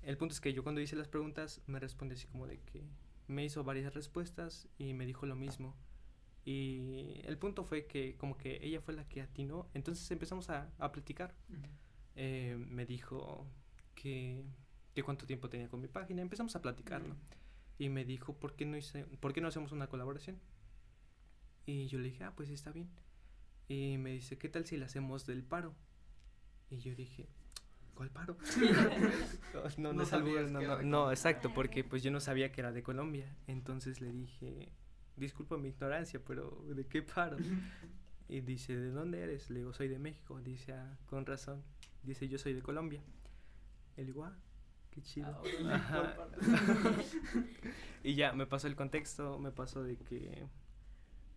S1: El punto es que yo cuando hice las preguntas me respondió así como de que me hizo varias respuestas y me dijo lo mismo. Y el punto fue que como que ella fue la que atinó, entonces empezamos a, a platicar. Eh, me dijo que, que cuánto tiempo tenía con mi página, empezamos a platicar, ¿no? Y me dijo, ¿por qué no, hice, ¿por qué no hacemos una colaboración? Y yo le dije, ah, pues está bien. Y me dice, ¿qué tal si la hacemos del paro? Y yo dije, ¿cuál paro? no, no,
S2: No
S1: no, no, no, exacto, porque pues yo no sabía que era de Colombia. Entonces le dije, disculpa mi ignorancia, pero ¿de qué paro? Y dice, ¿de dónde eres? Le digo, soy de México. Dice, ah, con razón. Dice, yo soy de Colombia. Digo, ah, qué chido.
S2: Ah,
S1: y ya, me pasó el contexto, me pasó de que,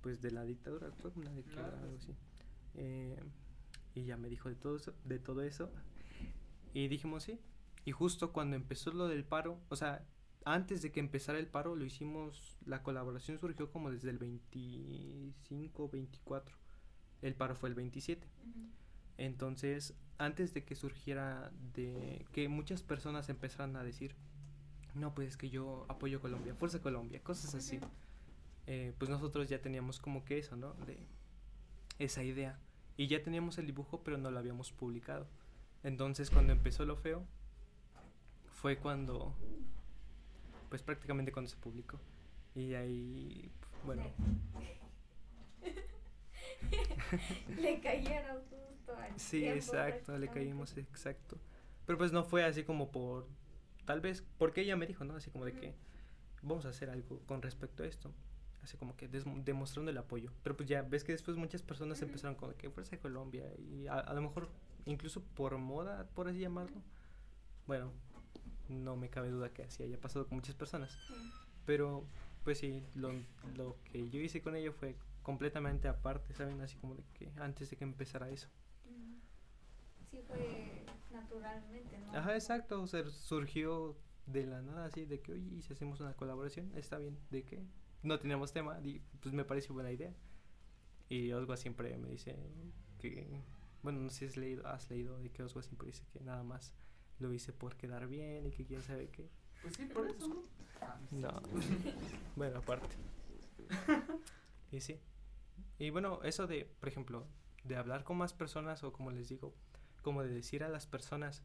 S1: pues de la dictadura, fue una dictadura,
S2: Ah,
S1: algo
S2: sí.
S1: así. Eh, y ya me dijo de todo eso, de todo eso. Y dijimos sí. Y justo cuando empezó lo del paro, o sea, antes de que empezara el paro, lo hicimos, la colaboración surgió como desde el 25, 24. El paro fue el 27.
S3: Ujú.
S1: Entonces, antes de que surgiera, de que muchas personas empezaran a decir, no, pues es que yo apoyo Colombia, Fuerza Colombia, cosas así, eh, pues nosotros ya teníamos como que eso, ¿no? De esa idea. Y ya teníamos el dibujo, pero no lo habíamos publicado. Entonces, cuando empezó lo feo, fue cuando, pues prácticamente cuando se publicó. Y ahí, bueno,
S3: le cayeron justo al
S1: Sí,
S3: tiempo,
S1: exacto, le caímos, exacto. Pero pues no fue así como por, tal vez, porque ella me dijo, ¿no? Así como de que vamos a hacer algo con respecto a esto. Así como que demostrando el apoyo. Pero pues ya ves que después muchas personas empezaron con que Fuerza de Colombia y a, a lo mejor incluso por moda, por así llamarlo. Bueno, no me cabe duda que así haya pasado con muchas personas. Pero pues sí, lo, lo que yo hice con ella fue completamente aparte, ¿saben? Así como de que antes de que empezara eso.
S3: Sí fue naturalmente, ¿no?
S1: Ajá, exacto, o sea, surgió de la nada así de que, oye, ¿y si hacemos una colaboración? Está bien, ¿de qué? No teníamos tema, di- pues me parece buena idea. Y Oswa siempre me dice que, bueno, no sé si has leído, has leído de que Oswa siempre dice que nada más lo hice por quedar bien y que quién sabe qué.
S2: Pues sí, por eso, ¿no?
S1: No, bueno, aparte. Y sí. Y bueno, eso de, por ejemplo, de hablar con más personas o como les digo, como de decir a las personas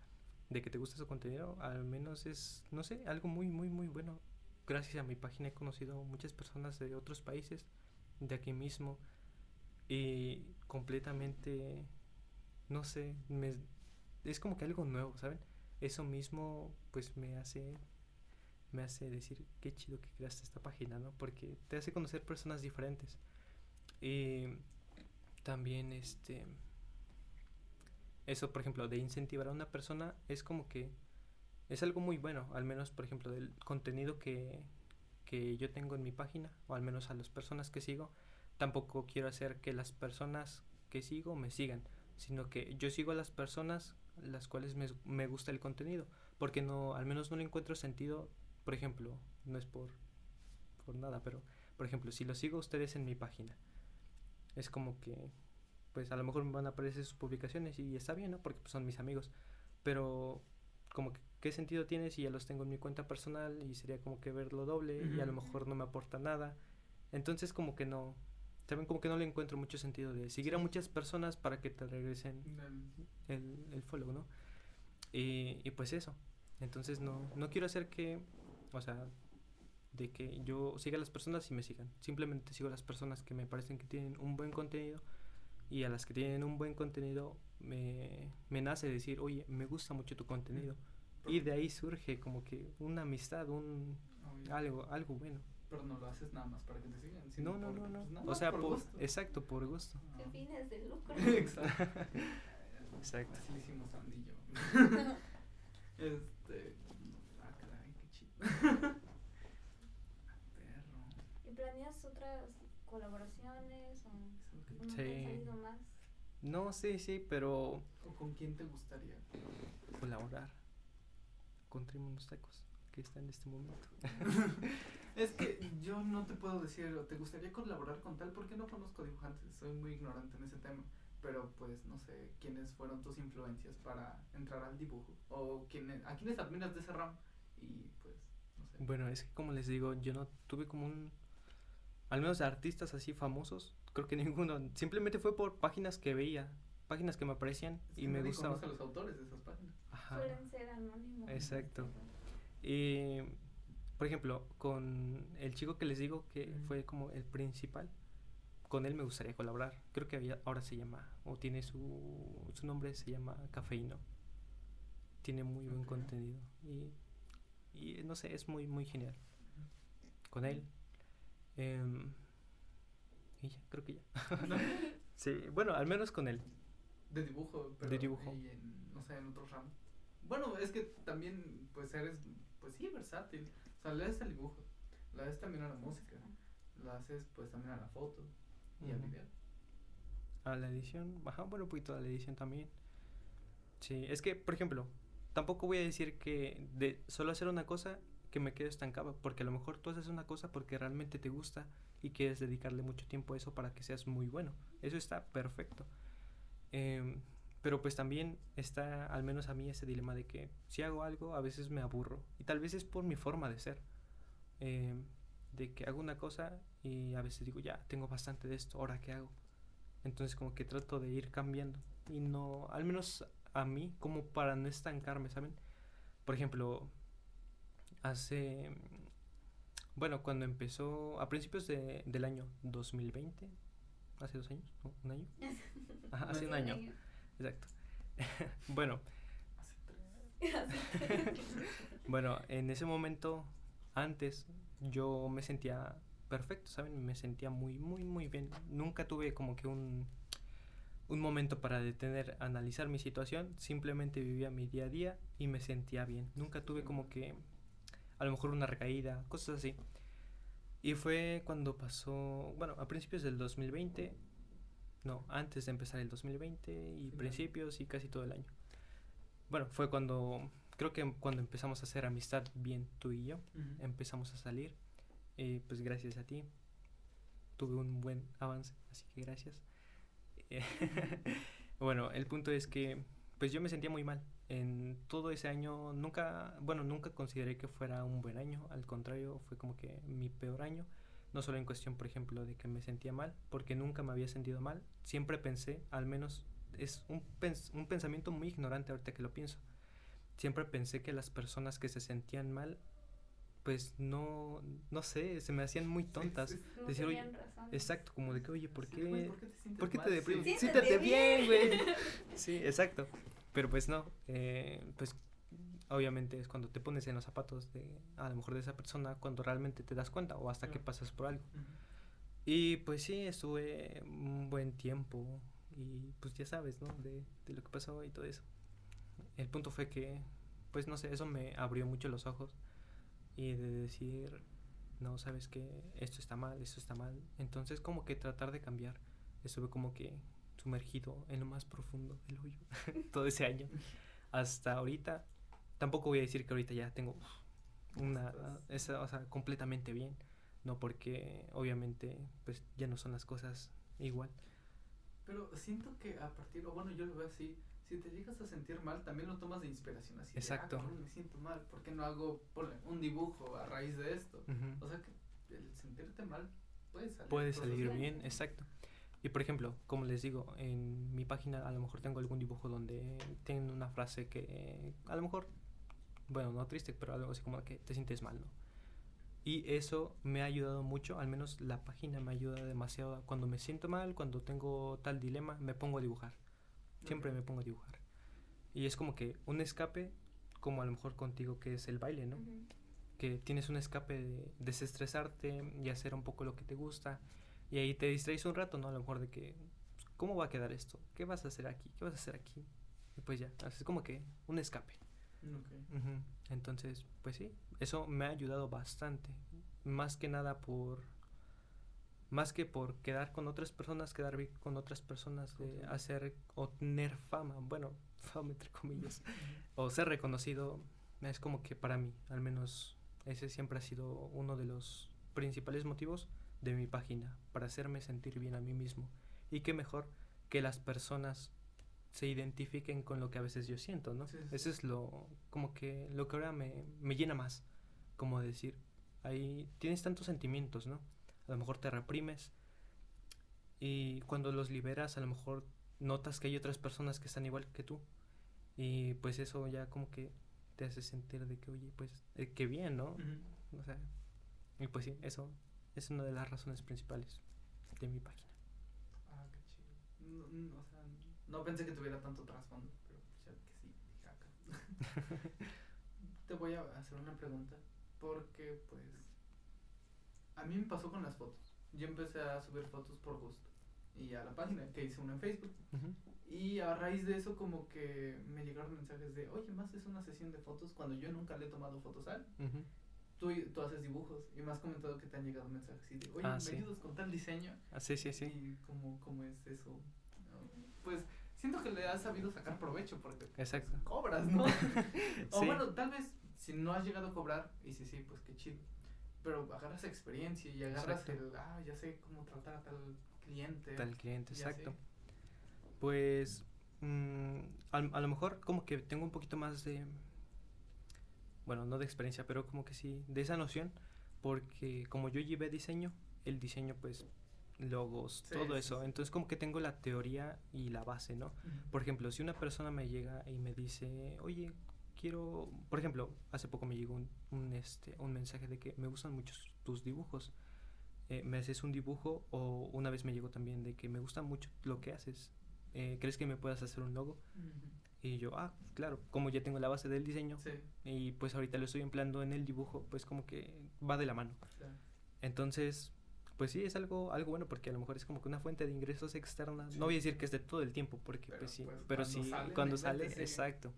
S1: de que te gusta su contenido, al menos es, no sé, algo muy, muy, muy bueno. Gracias a mi página he conocido muchas personas de otros países, de aquí mismo, y completamente, no sé, me, es como que algo nuevo, ¿saben? Eso mismo, pues me hace me hace decir qué chido que creaste esta página, ¿no? Porque te hace conocer personas diferentes. Y también este eso, por ejemplo, de incentivar a una persona es como que es algo muy bueno, al menos, por ejemplo, del contenido que, que yo tengo en mi página, o al menos a las personas que sigo, tampoco quiero hacer que las personas que sigo me sigan, sino que yo sigo a las personas las cuales me, me gusta el contenido, porque no, al menos no le encuentro sentido, por ejemplo, no es por, por nada, pero, por ejemplo, si lo sigo a ustedes en mi página, es como que, pues a lo mejor me van a aparecer sus publicaciones y está bien, ¿no? Porque pues, son mis amigos, pero como que, ¿qué sentido tiene si ya los tengo en mi cuenta personal y sería como que verlo doble y a lo mejor no me aporta nada? Entonces como que no, saben como que no le encuentro mucho sentido de seguir a muchas personas para que te regresen el, el follow, ¿no? Y, y pues eso. Entonces no, no quiero hacer que, o sea, de que yo siga a las personas y me sigan. Simplemente sigo a las personas que me parecen que tienen un buen contenido y a las que tienen un buen contenido me, me nace decir, oye, me gusta mucho tu contenido. Y de ahí surge como que una amistad, un
S2: Obvio.
S1: algo, algo bueno.
S2: Pero no lo haces nada más para que te sigan. sino
S1: No, no,
S2: por-
S1: no, no.
S2: pues, nada
S1: O sea,
S2: por
S1: por,
S2: gusto.
S1: exacto, por gusto.
S2: Ah.
S3: Sin fines de lucro.
S2: Exacto.
S1: Exacto.
S2: Así le hicimos Andy y yo. este. Ah, caray, qué chido. Ah, Perro.
S3: ¿Y planeas otras colaboraciones o
S2: Eso es lo que-
S3: no
S1: Sí.
S3: te han salido más?
S1: No, sí, sí, pero
S2: ¿O con quién te gustaría?
S1: colaborar con Trimos Tacos, que está en este momento.
S2: Es que yo no te puedo decir, te gustaría colaborar con tal, porque no conozco dibujantes, soy muy ignorante en ese tema. Pero pues no sé quiénes fueron tus influencias para entrar al dibujo, o quiénes, a quiénes admiras de ese ramo, y pues no sé.
S1: Bueno, es que como les digo, yo no tuve como un... Al menos artistas así famosos, creo que ninguno. Simplemente fue por páginas que veía, páginas que me aparecían
S2: Es
S1: y
S2: que
S1: me
S2: nadie
S1: gustaba.
S2: conoce a los autores de esas páginas.
S1: Ajá.
S3: Suelen ser anónimos.
S1: Exacto. Y, por ejemplo, con el chico que les digo que fue como el principal, con él me gustaría colaborar. Creo que había- ahora se llama, o tiene su, su nombre, se llama Cafeíno. Tiene muy buen contenido y, y no sé, es muy, muy genial. Con él. em, y ya, creo que ya. sí, bueno, al menos con él.
S2: De dibujo, pero
S1: De dibujo.
S2: y en, no sé, en otros ramos. Bueno, es que también, pues eres, pues sí, versátil. O sea, le das al dibujo, le das también a la música, la haces pues también a la foto y al video.
S1: A la edición, ajá, bueno, un poquito a la edición también. Sí, es que, por ejemplo, tampoco voy a decir que de solo hacer una cosa que me quede estancado, porque a lo mejor tú haces una cosa porque realmente te gusta y quieres dedicarle mucho tiempo a eso para que seas muy bueno. Eso está perfecto. Em, pero pues también está, al menos a mí, ese dilema de que si hago algo, a veces me aburro. Y tal vez es por mi forma de ser. Em, de que hago una cosa y a veces digo, ya, tengo bastante de esto, ¿ahora qué hago? Entonces como que trato de ir cambiando y no, al menos a mí, como para no estancarme, ¿saben? Por ejemplo, hace, bueno, cuando empezó, a principios de, del año 2020, hace dos años, ¿no? ¿Un año? Ajá, hace un año, exacto. bueno. Bueno, en ese momento, antes, yo me sentía perfecto, ¿saben? Me sentía muy, muy, muy bien. Nunca tuve como que un, un momento para detener, analizar mi situación. Simplemente vivía mi día a día y me sentía bien. Nunca tuve como que, a lo mejor una recaída, cosas así. Y fue cuando pasó, bueno, a principios del 2020, no, antes de empezar el 2020 y principios y casi todo el año. Bueno, fue cuando, creo que cuando empezamos a hacer amistad bien tú y yo, empezamos a salir. Y pues gracias a ti tuve un buen avance, así que gracias. Eh, bueno, el punto es que pues yo me sentía muy mal. En todo ese año nunca, bueno, nunca consideré que fuera un buen año, al contrario, fue como que mi peor año. No solo en cuestión, por ejemplo, de que me sentía mal, porque nunca me había sentido mal. Siempre pensé, al menos es un, pens- un pensamiento muy ignorante ahorita que lo pienso. Siempre pensé que las personas que se sentían mal, pues no, no sé, se me hacían muy tontas.
S2: sí, sí.
S3: No
S1: Decir, oye,
S3: tenían razón.
S1: Exacto, como de que, oye, ¿por
S2: Sí,
S1: qué,
S2: güey, ¿por qué te sientes
S1: ¿por qué te
S2: mal?
S1: deprimes? Siéntate bien, güey. Sí, exacto. Pero pues no, eh, pues obviamente es cuando te pones en los zapatos de a lo mejor de esa persona cuando realmente te das cuenta o hasta que pasas por algo. Y pues sí, estuve un buen tiempo y pues ya sabes, ¿no? De, de lo que pasó y todo eso. El punto fue que, pues no sé, eso me abrió mucho los ojos y de decir, no, sabes que esto está mal, esto está mal. Entonces como que tratar de cambiar. Estuve como que sumergido en lo más profundo del hoyo todo ese año. Hasta ahorita, tampoco voy a decir que ahorita ya tengo una, esa, o sea, completamente bien. No porque obviamente pues ya no son las cosas igual.
S2: Pero siento que a partir, o bueno, yo lo veo así, si te llegas a sentir mal, también lo tomas de inspiración así. de,
S1: Exacto.
S2: ah, cabrón, me siento mal, ¿por qué no hago ponle, un dibujo a raíz de esto? O sea que el sentirte mal puede salir.
S1: Puede salir bien, exacto. Y por ejemplo, como les digo, en mi página a lo mejor tengo algún dibujo donde tienen una frase que a lo mejor, bueno, no triste, pero algo así como que te sientes mal, ¿no? Y eso me ha ayudado mucho, al menos la página me ayuda demasiado. Cuando me siento mal, cuando tengo tal dilema, me pongo a dibujar. Siempre me pongo a dibujar. Y es como que un escape, como a lo mejor contigo que es el baile, ¿no? Que tienes un escape de desestresarte y hacer un poco lo que te gusta y ahí te distraes un rato, ¿no? A lo mejor de que, pues, ¿cómo va a quedar esto? ¿Qué vas a hacer aquí? ¿Qué vas a hacer aquí? Y pues ya, es como que un escape. Entonces, pues sí, eso me ha ayudado bastante. Más que nada por... Más que por quedar con otras personas, quedar bien con otras personas, de
S2: Ok.
S1: hacer o tener fama, bueno, fama entre comillas, o ser reconocido, es como que para mí, al menos ese siempre ha sido uno de los principales motivos de mi página, para hacerme sentir bien a mí mismo. Y qué mejor que las personas se identifiquen con lo que a veces yo siento, ¿no?
S2: Sí, sí,
S1: Eso es lo, como que, lo que ahora me, me llena más, como decir, ahí tienes tantos sentimientos, ¿no? A lo mejor te reprimes y cuando los liberas a lo mejor notas que hay otras personas que están igual que tú y pues eso ya como que te hace sentir de que, oye, pues, eh, qué bien, ¿no?
S2: Ujú.
S1: O sea, y pues sí, eso es una de las razones principales de mi página.
S2: Ah, qué chido. No, no, o sea, no pensé que tuviera tanto trasfondo, pero ya que sí, dije acá. Te voy a hacer una pregunta, porque pues a mí me pasó con las fotos. Yo empecé a subir fotos por gusto y a la página que hice una en Facebook. Y a raíz de eso como que me llegaron mensajes de, oye, más es una sesión de fotos cuando yo nunca le he tomado fotos a él. Tú, tú haces dibujos y me has comentado que te han llegado mensajes así de, oye,
S1: Ah,
S2: ¿me
S1: sí.
S2: ayudas con tal diseño?
S1: Ah, sí, sí, sí.
S2: ¿Y cómo, cómo es eso? Pues siento que le has sabido sacar provecho porque pues, cobras, ¿no? o
S1: Sí.
S2: bueno, tal vez si no has llegado a cobrar, y si sí, pues qué chido. Pero agarras experiencia y agarras
S1: Exacto.
S2: el, ah, ya sé cómo tratar a tal cliente.
S1: Tal cliente, exacto.
S2: sé.
S1: Pues mm, al- a, lo mejor como que tengo un poquito más de, bueno, no de experiencia, pero como que sí, de esa noción, porque como yo llevé diseño, el diseño pues logos,
S2: Sí,
S1: todo
S2: sí,
S1: eso,
S2: sí.
S1: entonces como que tengo la teoría y la base, ¿no? Por ejemplo, si una persona me llega y me dice, oye, quiero, por ejemplo, hace poco me llegó un, un, este, un mensaje de que me gustan mucho tus dibujos, eh, me haces un dibujo o una vez me llegó también de que me gusta mucho lo que haces, eh, ¿crees que me puedas hacer un logo? Y yo, ah, claro, como ya tengo la base del diseño
S2: Sí,
S1: y pues ahorita lo estoy empleando en el dibujo, pues como que va de la mano. Entonces, pues sí, es algo, algo bueno porque a lo mejor es como que una fuente de ingresos externa.
S2: Sí.
S1: No voy a decir que es de todo el tiempo porque
S2: Pero,
S1: pues sí,
S2: pues,
S1: pero
S2: cuando
S1: sí,
S2: sale,
S1: cuando sale, exacto.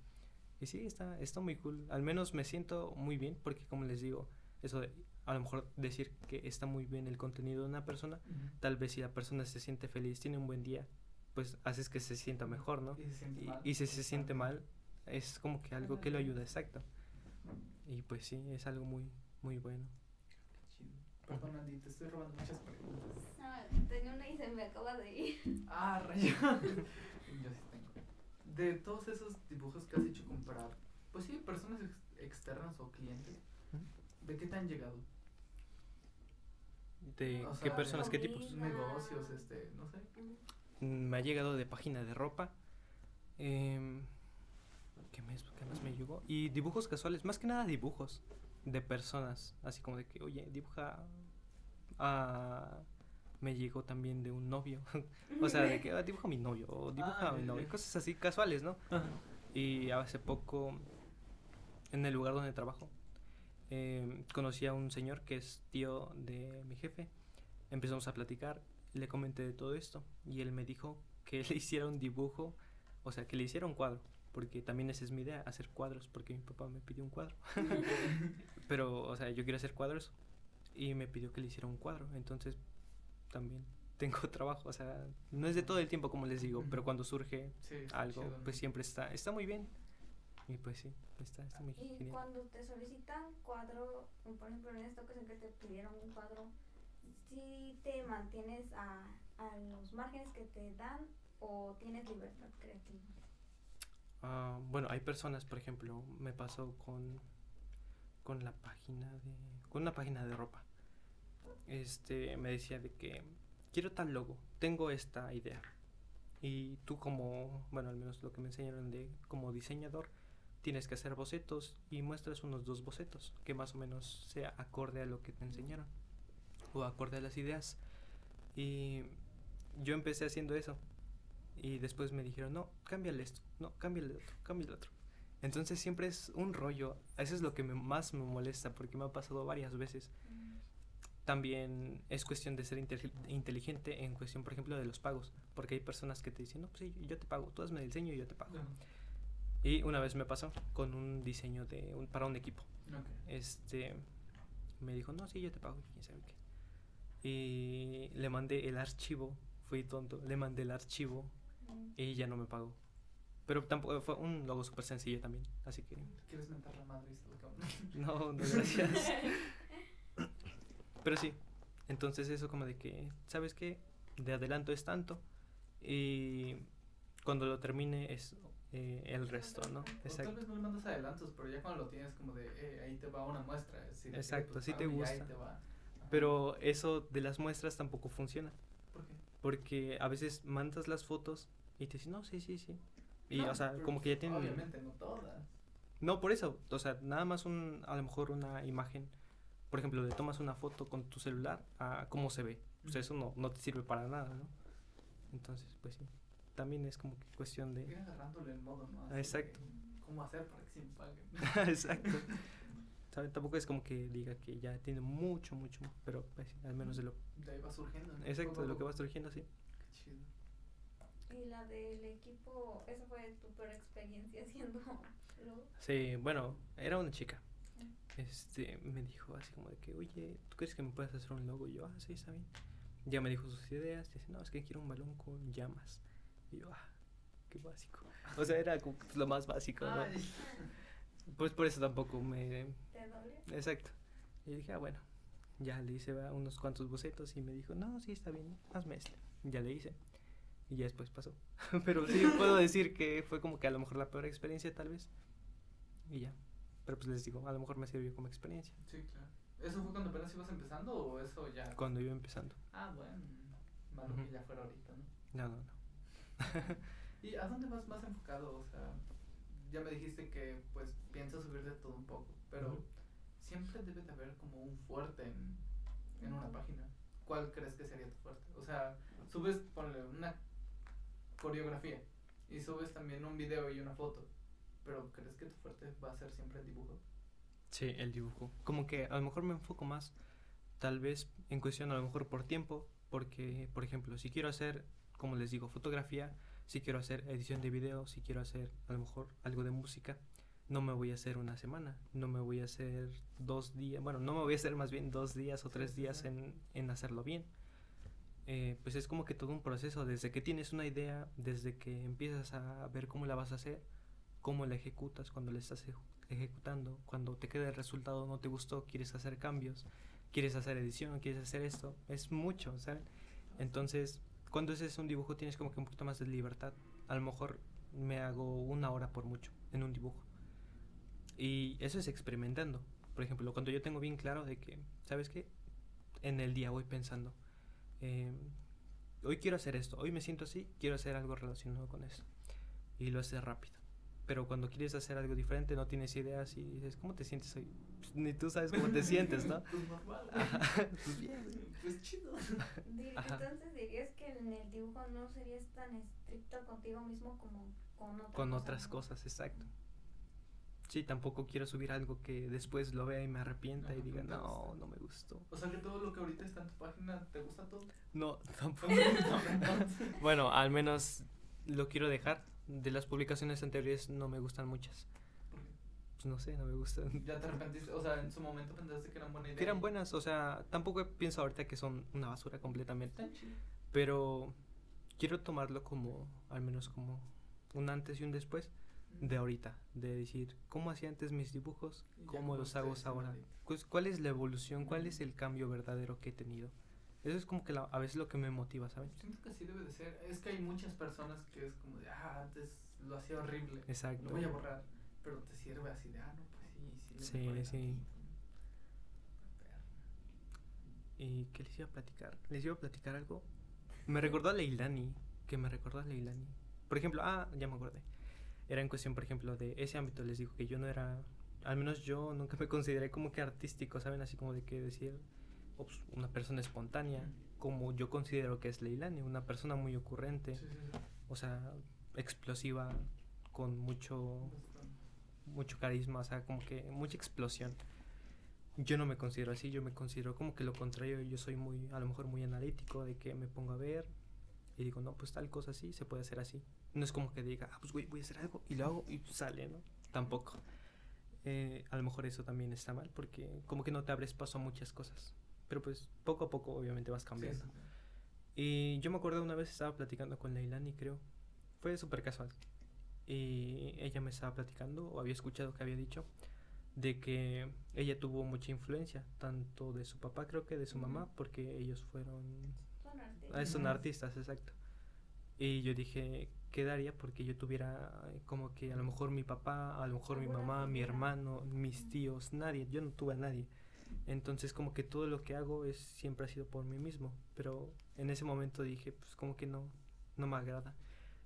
S1: Y sí, está, está muy cool. Al menos me siento muy bien porque como les digo, eso de a lo mejor decir que está muy bien el contenido de una persona, tal vez si la persona se siente feliz, tiene un buen día, pues haces que se sienta mejor, ¿no?
S2: Y se siente
S1: Y,
S2: mal.
S1: y si se siente
S2: Exacto.
S1: mal, es como que algo que lo ayuda, exacto. Y pues sí, es algo muy, muy bueno.
S2: Qué chido. Perdón, Andy, te estoy robando muchas preguntas.
S3: No, tenía una y se me acaba de ir.
S2: Ah, rayo. Yo sí tengo. De todos esos dibujos que has hecho comprar, pues sí, personas ex- externas o clientes, ¿de qué te han llegado?
S1: ¿De
S2: O
S1: qué
S2: sea,
S1: personas, qué tipos?
S2: Negocios, este, no sé.
S1: Mm, Me ha llegado de página de ropa. em, ¿qué, más, ¿Qué más me llegó? Y dibujos casuales, más que nada dibujos de personas. Así como de que, oye, dibuja. ah, me llegó también de un novio. o sea, de que ah, dibuja a mi novio o dibuja
S2: Ah,
S1: a mi novio. Cosas así casuales, ¿no? Y hace poco, en el lugar donde trabajo, em, conocí a un señor que es tío de mi jefe. Empezamos a platicar, le comenté de todo esto y él me dijo que le hiciera un dibujo, o sea, que le hiciera un cuadro, porque también esa es mi idea, hacer cuadros, porque mi papá me pidió un cuadro. Pero, o sea, yo quiero hacer cuadros y me pidió que le hiciera un cuadro, entonces también tengo trabajo, o sea, no es de todo el tiempo como les digo, pero cuando surge
S2: Sí,
S1: algo,
S2: chido, ¿no?
S1: pues siempre está, está muy bien. Y pues sí, está, está muy
S3: Y
S1: genial.
S3: cuando te solicitan cuadro, por ejemplo en esta ocasión que te pidieron un cuadro, ¿sí te mantienes a, a los márgenes que te dan o tienes libertad creativa?
S1: Ah, bueno, hay personas, por ejemplo, me pasó con, con la página de, con una página de ropa. Este, me decía de que quiero tal logo, tengo esta idea. Y tú como, bueno, al menos lo que me enseñaron de como diseñador, tienes que hacer bocetos y muestras unos dos bocetos que más o menos sea acorde a lo que te enseñaron o acorde a las ideas. Y yo empecé haciendo eso y después me dijeron, no, cámbiale esto, no, cámbiale otro, cámbiale otro. Entonces siempre es un rollo, eso es lo que me, más me molesta porque me ha pasado varias veces.
S3: Mm.
S1: También es cuestión de ser inteli- inteligente en cuestión, por ejemplo, de los pagos, porque hay personas que te dicen, no, pues sí, yo te pago, tú hazme el diseño y yo te pago. Y una vez me pasó con un diseño de un- para un equipo.
S2: Ok.
S1: Este me dijo, no, sí, yo te pago, quién sabe qué. Y le mandé el archivo, fui tonto, le mandé el archivo
S3: Mm.
S1: y ya no me pagó. Pero tampoco fue un logo súper sencillo también, así que
S2: ¿Quieres mentar la madre?
S1: No, no gracias. Pero sí, entonces eso como de que, ¿sabes qué? De adelanto es tanto y cuando lo termine es eh, el resto, ¿no?
S2: O tal
S1: Exacto.
S2: vez no le mandas adelantos, pero ya cuando lo tienes como de, eh, ahí te va una muestra. Si le
S1: Exacto, si te
S2: ahí
S1: gusta.
S2: te va.
S1: Pero eso de las muestras tampoco funciona.
S2: ¿Por qué?
S1: Porque a veces mandas las fotos y te dicen, no, sí, sí, sí. Y,
S2: No,
S1: o sea, como que ya tienen...
S2: Obviamente, no todas.
S1: No, por eso. O sea, nada más un, a lo mejor una imagen. Por ejemplo, le tomas una foto con tu celular a cómo se ve. O sea,
S2: Ujú.
S1: eso no, no te sirve para nada, ¿no? Entonces, pues sí. También es como que cuestión de...
S2: Agarrándole el modo, ¿no? Así
S1: Exacto.
S2: de, ¿Cómo hacer para que se me paguen?
S1: Exacto. ¿Saben? Tampoco es como que diga que ya tiene mucho, mucho, pero pues, al menos de lo...
S2: De ahí va surgiendo. ¿no?
S1: Exacto, de lo que va surgiendo, sí.
S2: Qué chido.
S3: Y la del equipo, esa fue tu peor experiencia haciendo.
S1: Sí, bueno, era una chica. Este, me dijo así como de que, oye, ¿tú crees que me puedes hacer un logo? Y yo, ah, sí, está bien. Ya me dijo sus ideas. Dice, no, es que quiero un balón con llamas. Y yo, ah, qué básico. O sea, era como lo más básico, ¿no? Pues por eso tampoco me.
S3: ¿Te dolió?
S1: Exacto. Y dije, ah, bueno. Ya le hice unos cuantos bocetos y me dijo, no, sí, está bien, hazme este. Ya le hice. Y ya después pasó. Pero sí puedo decir que fue como que a lo mejor la peor experiencia, tal vez. Y ya. Pero pues les digo, a lo mejor me sirvió como experiencia.
S2: Sí, claro. ¿Eso fue cuando apenas ibas empezando o eso ya?
S1: Cuando iba empezando.
S2: Ah, bueno. Malo que ya fuera ahorita, ¿no?
S1: No, no, no.
S2: ¿Y a dónde vas más enfocado? O sea, ya me dijiste que pues piensas subir de todo un poco, pero
S1: Ujú.
S2: siempre debe de haber como un fuerte en, en una página. ¿Cuál crees que sería tu fuerte? O sea, subes, ponle una coreografía y subes también un video y una foto, pero ¿crees que tu fuerte va a ser siempre el dibujo?
S1: Sí, el dibujo. Como que a lo mejor me enfoco más, tal vez en cuestión a lo mejor por tiempo, porque, por ejemplo, si quiero hacer, como les digo, fotografía, si quiero hacer edición de video, si quiero hacer a lo mejor algo de música, no me voy a hacer una semana, no me voy a hacer dos días, bueno, no me voy a hacer más bien dos días o tres días en, en hacerlo bien. Eh, pues es como que todo un proceso, desde que tienes una idea, desde que empiezas a ver cómo la vas a hacer, cómo la ejecutas cuando la estás ejecutando, cuando te queda el resultado no te gustó, quieres hacer cambios, quieres hacer edición, quieres hacer esto, es mucho, ¿saben? Entonces, cuando haces un dibujo tienes como que un poquito más de libertad. A lo mejor me hago una hora por mucho en un dibujo. Y eso es experimentando. Por ejemplo, cuando yo tengo bien claro de que, ¿sabes qué? En el día voy pensando, eh, hoy quiero hacer esto, hoy me siento así, quiero hacer algo relacionado con eso. Y lo haces rápido. Pero cuando quieres hacer algo diferente, no tienes ideas y dices, ¿cómo te sientes hoy? Pues, ni tú sabes cómo te sientes, ¿no?
S2: Pues normal.
S1: Ajá, pues bien.
S2: Pues chido.
S1: Ajá.
S3: Entonces dirías que en el dibujo no serías tan estricto contigo mismo como con otras
S1: con otras
S3: ¿no?
S1: cosas, exacto. Sí, tampoco quiero subir algo que después lo vea y me arrepienta y diga,
S2: no
S1: no,
S2: gusta".
S1: no me gustó.
S2: O sea que todo lo que ahorita está en tu página, ¿te gusta todo?
S1: No, tampoco. Bueno, al menos lo quiero dejar. De las publicaciones anteriores no me gustan muchas. Pues no sé, no me gustan.
S2: Ya te arrepentiste, o sea, en su momento pensaste que eran buena idea.
S1: Que eran buenas, o sea, tampoco pienso ahorita que son una basura completamente. Pero quiero tomarlo como, al menos como un antes y un después de ahorita, de decir cómo hacía antes mis dibujos, cómo los hago ahora, pues, cuál es la evolución, cuál es el cambio verdadero que he tenido. Eso es como que la- a veces lo que me motiva, ¿saben?
S2: Siento que así debe de ser. Es que hay muchas personas que es como de, ah, antes lo hacía horrible.
S1: Exacto.
S2: Lo voy a borrar. Pero te sirve así de, ah, no, pues sí, sí.
S1: Sí, sí.
S2: tantito". Perro.
S1: ¿Y qué les iba a platicar? ¿Les iba a platicar algo? Me recordó a Leilani, que me recordó a Leilani. Por ejemplo, ah, ya me acordé. era en cuestión, por ejemplo, de ese ámbito. Les digo que yo no era, al menos yo nunca me consideré como que artístico, ¿saben? Así como de que decir, "Ups, una persona espontánea, como yo considero que es Leilani, una persona muy ocurrente,
S2: Sí, sí, sí.
S1: o sea, explosiva, con mucho, mucho carisma, o sea, como que mucha explosión. Yo no me considero así, yo me considero como que lo contrario, yo soy muy, a lo mejor muy analítico, de que me pongo a ver y digo, no, pues tal cosa así, se puede hacer así. No es como que diga, ah, pues güey, voy a hacer algo y lo hago y sale, ¿no? Tampoco. Eh, a lo mejor eso también está mal porque como que no te abres paso a muchas cosas. Pero pues poco a poco obviamente vas cambiando.
S2: sí, sí.
S1: Y yo me acuerdo una vez estaba platicando con Leilani, creo. Fue súper casual. Y ella me estaba platicando, o había escuchado que había dicho, de que ella tuvo mucha influencia, tanto de su papá, creo que de su mamá, porque ellos fueron.
S3: Son artistas.
S1: ah, son artistas, exacto. Y yo dije, ¿qué daría porque yo tuviera eh, como que a lo mejor mi papá, a lo mejor mi mamá, mi hermano, mis tíos, nadie, yo no tuve a nadie. Entonces como que todo lo que hago es siempre ha sido por mí mismo, pero en ese momento dije, pues como que no no me agrada.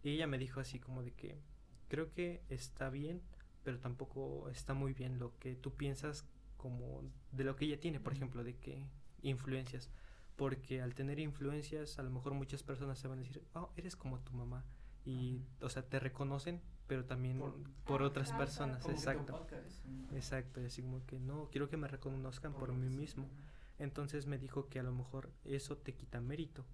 S1: Y ella me dijo así como de que creo que está bien, pero tampoco está muy bien lo que tú piensas como de lo que ella tiene, por ejemplo, de que influencias, porque al tener influencias a lo mejor muchas personas se van a decir, "Oh, eres como tu mamá." Y o sea, te reconocen, pero también por,
S2: Por-
S1: otras personas, exacto. Exacto, así como que no, quiero que me reconozcan por mí mismo. Entonces me dijo que a lo mejor eso te quita mérito.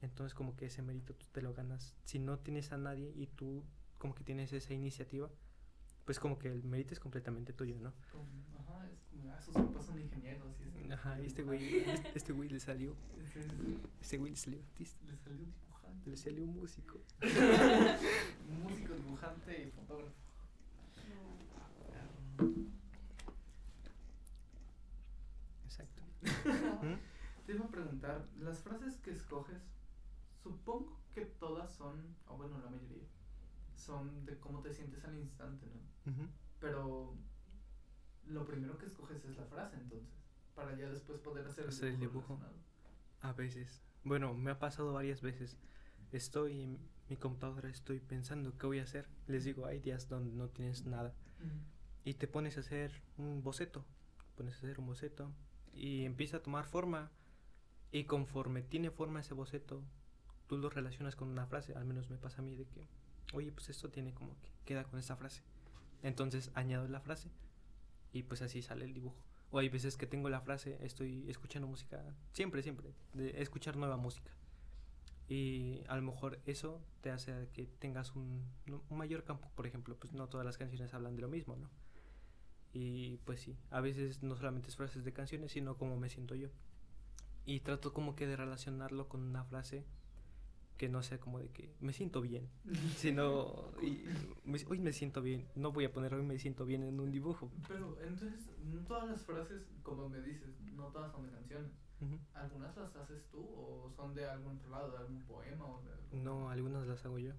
S1: Entonces como que ese mérito tú te lo ganas. Si no tienes a nadie y tú como que tienes esa iniciativa, pues como que el mérito es completamente tuyo, ¿no?
S2: Ajá, es como, ah, sus papás son ingenieros y es-
S1: Ajá, este güey, este, este güey le salió, este güey le salió artista,
S2: Le salió.
S1: Le salió músico.
S2: Músico, dibujante y fotógrafo.
S1: Exacto.
S2: Te iba a preguntar, las frases que escoges, supongo que todas son, o bueno, la mayoría, son de cómo te sientes al instante, ¿no? Pero lo primero que escoges es la frase, entonces, para ya después poder hacer,
S1: Hacer el dibujo.
S2: relacionado.
S1: A veces. Bueno, me ha pasado varias veces. Estoy en mi computadora, estoy pensando qué voy a hacer. Les digo, hay días donde no tienes nada. y te pones a hacer un boceto, pones a hacer un boceto y empieza a tomar forma y conforme tiene forma ese boceto, tú lo relacionas con una frase, al menos me pasa a mí de que, oye, pues esto tiene como que queda con esta frase. Entonces añado la frase y pues así sale el dibujo. O hay veces que tengo la frase, estoy escuchando música, siempre, siempre, de escuchar nueva música. Y a lo mejor eso te hace que tengas un, un mayor campo, por ejemplo, pues no todas las canciones hablan de lo mismo, ¿no? Y pues sí, a veces no solamente es frases de canciones, sino como me siento yo. Y trato como que de relacionarlo con una frase que no sea como de que me siento bien, sino y me- hoy me siento bien. No voy a poner hoy me siento bien en un dibujo.
S2: Pero entonces, no todas las frases, como me dices, no todas son de canciones.
S1: Ujú.
S2: ¿Algunas las haces tú o son de algún otro lado, de algún poema o de algún...
S1: No, algunas las hago yo.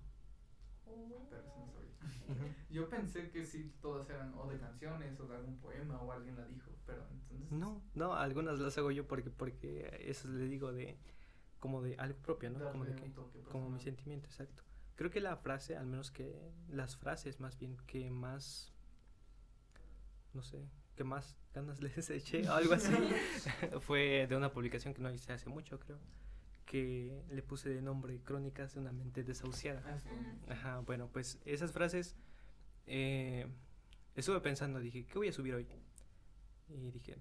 S3: Oh.
S2: Pero eso no sabía. Yo pensé que sí, todas eran o de canciones o de algún poema o alguien la dijo, pero entonces...
S1: No, no, algunas las hago yo porque porque eso le digo de como de algo propio, ¿no? Como de
S2: darle
S1: que como mi sentimiento, exacto. Creo que la frase, al menos que las frases más bien que más no sé, que más ganas les eché o algo así fue de una publicación que no hice hace mucho, creo, que le puse de nombre Crónicas de una mente desahuciada.
S2: Ah.
S3: Mm.
S1: Ajá, bueno, pues esas frases eh, estuve pensando, dije, ¿qué voy a subir hoy? Y dije,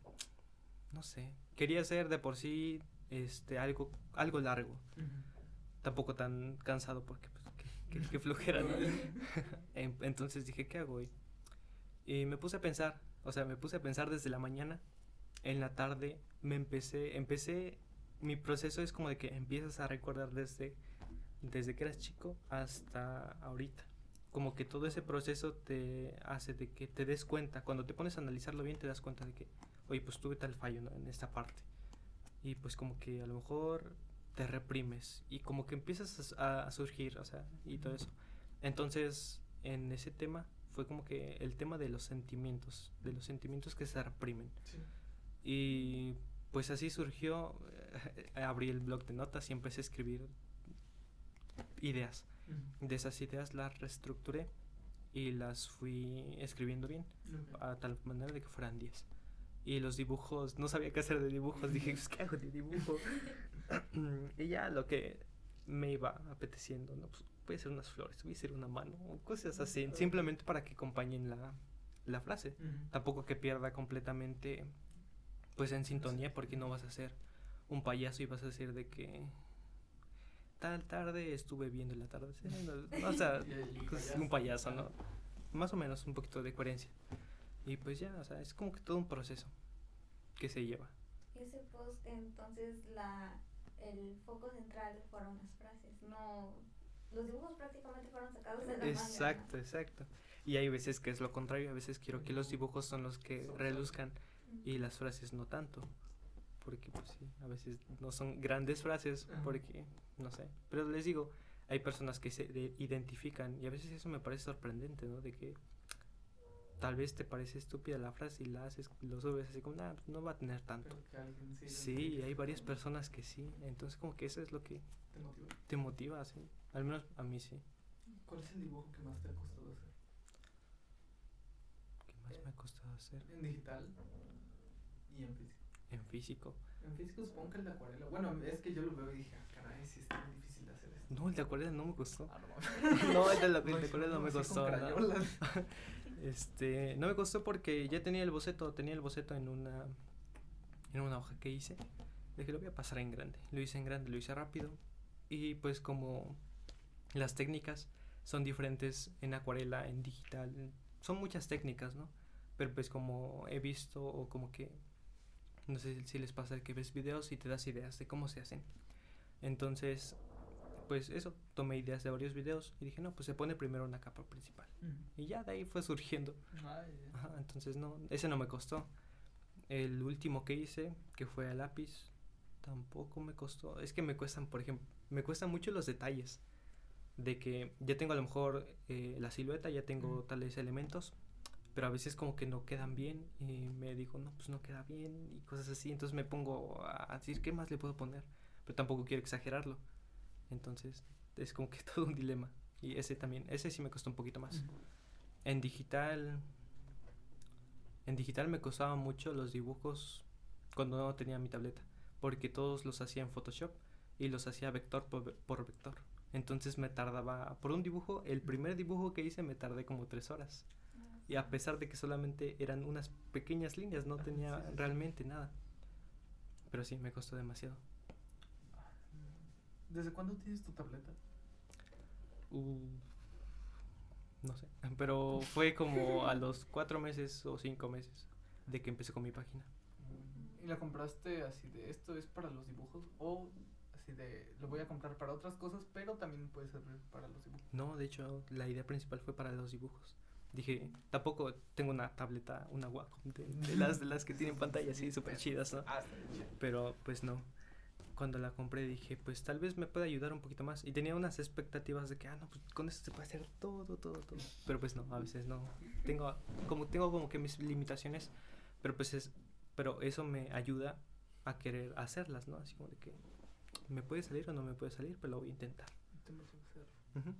S1: no sé, quería hacer de por sí este algo algo largo,
S2: Ujú.
S1: tampoco tan cansado porque pues qué, qué- qué flojera, ¿no? En- Entonces dije, ¿qué hago hoy? Y me puse a pensar, o sea, me puse a pensar desde la mañana, en la tarde me empecé, empecé, mi proceso es como de que empiezas a recordar desde, desde que eras chico hasta ahorita. Como que todo ese proceso te hace de que te des cuenta, cuando te pones a analizarlo bien te das cuenta de que, oye, pues tuve tal fallo en esta parte. Y pues como que a lo mejor te reprimes y como que empiezas a, a surgir, o sea, y todo eso. Entonces, en ese tema fue como que el tema de los sentimientos, de los sentimientos que se reprimen.
S2: Sí.
S1: Y pues así surgió, eh, abrí el blog de notas y empecé a escribir ideas. De esas ideas las reestructuré y las fui escribiendo bien, a tal manera de que fueran 10. Y los dibujos, no sabía qué hacer de dibujos, dije, pues, ¿qué hago de dibujo? y ya lo que me iba apeteciendo, ¿no? Pues voy a hacer unas flores, voy a hacer una mano, cosas así, simplemente para que acompañen la, la frase.
S2: Ujú.
S1: Tampoco que pierda completamente, pues en sintonía, porque no vas a ser un payaso y vas a decir de que tal tarde estuve viendo el atardecer. no, o sea, pues, un payaso, ¿no? Más o menos un poquito de coherencia. Y pues ya, o sea, es como que todo un proceso que se lleva.
S3: Ese post, entonces, la, el foco central fueron las frases, no... Los dibujos prácticamente fueron sacados de la manga.
S1: Exacto, exacto. Y hay veces que es lo contrario, a veces quiero que los dibujos son los que reluzcan y las frases no tanto. Porque pues sí, a veces no son grandes frases porque, no sé. Pero les digo, hay personas que se de- identifican y a veces eso me parece sorprendente, ¿no? De que tal vez te parece estúpida la frase y la haces, lo subes así como, nah, pues, no va a tener tanto.
S2: Sí
S1: Sí, hay varias personas que sí. Entonces como que eso es lo que
S2: ¿Te motiva?
S1: te motiva, sí. Al menos a mí sí.
S2: ¿Cuál es el dibujo que más te ha costado hacer?
S1: ¿Qué más me ha costado hacer?
S2: En digital y en físico.
S1: En físico.
S2: En físico supongo que el de acuarela. Bueno, es que yo lo veo y dije, ah, caray, sí está muy difícil de hacer esto.
S1: No, el de acuarela no me costó.
S2: Ah, no
S1: el de, la, el
S2: No,
S1: de acuarela no me costó. Este, no me costó porque ya tenía el boceto, tenía el boceto en una en una hoja que hice. Dije, lo voy a pasar en grande. Lo hice en grande, lo hice rápido. Y pues como las técnicas son diferentes en acuarela, en digital, son muchas técnicas, ¿no? Pero pues como he visto o como que no sé si les pasa que ves videos y te das ideas de cómo se hacen. Entonces, pues eso, tomé ideas de varios videos y dije, no, pues se pone primero una capa principal. Y ya de ahí fue surgiendo.
S2: Ay, ya.
S1: Ajá, entonces no, ese no me costó. El último que hice, que fue a lápiz, tampoco me costó. Es que me cuestan, por ejemplo, me cuestan mucho los detalles. De que ya tengo a lo mejor eh, la silueta, ya tengo
S2: Ujú.
S1: tales elementos, pero a veces como que no quedan bien y me digo, no, pues no queda bien y cosas así. Entonces me pongo a decir, ¿qué más le puedo poner? Pero tampoco quiero exagerarlo. Entonces es como que todo un dilema. Y ese también, ese sí me costó un poquito más. En digital. En digital me costaban mucho los dibujos cuando no tenía mi tableta. Porque todos los hacía en Photoshop y los hacía vector por, ve- por vector. Entonces me tardaba. Por un dibujo, el primer dibujo que hice me tardé como tres horas. Y a pesar de que solamente eran unas pequeñas líneas, no
S2: Ah,
S1: tenía realmente nada. Pero sí, me costó demasiado.
S2: ¿Desde cuándo tienes tu tableta?
S1: Uh, no sé. Pero fue como a los cuatro meses o cinco meses de que empecé con mi página.
S2: ¿Y la compraste así de esto es para los dibujos? ¿O así de lo voy a comprar para otras cosas, pero también puede servir para los dibujos?
S1: No, de hecho, la idea principal fue para los dibujos. Dije, tampoco tengo una tableta, una Wacom, de, de las, de las que tienen pantalla así súper chidas, ¿no? Pero pues no. Cuando la compré dije, pues tal vez me pueda ayudar un poquito más. Y tenía unas expectativas de que, ah, no, pues con esto se puede hacer todo, todo, todo. Pero pues no, a veces no. Tengo como, tengo como que mis limitaciones, pero pues es, pero eso me ayuda a querer hacerlas, ¿no? Así como de que me puede salir o no me puede salir, pero lo voy a intentar.
S2: Hacer.
S1: Ujú.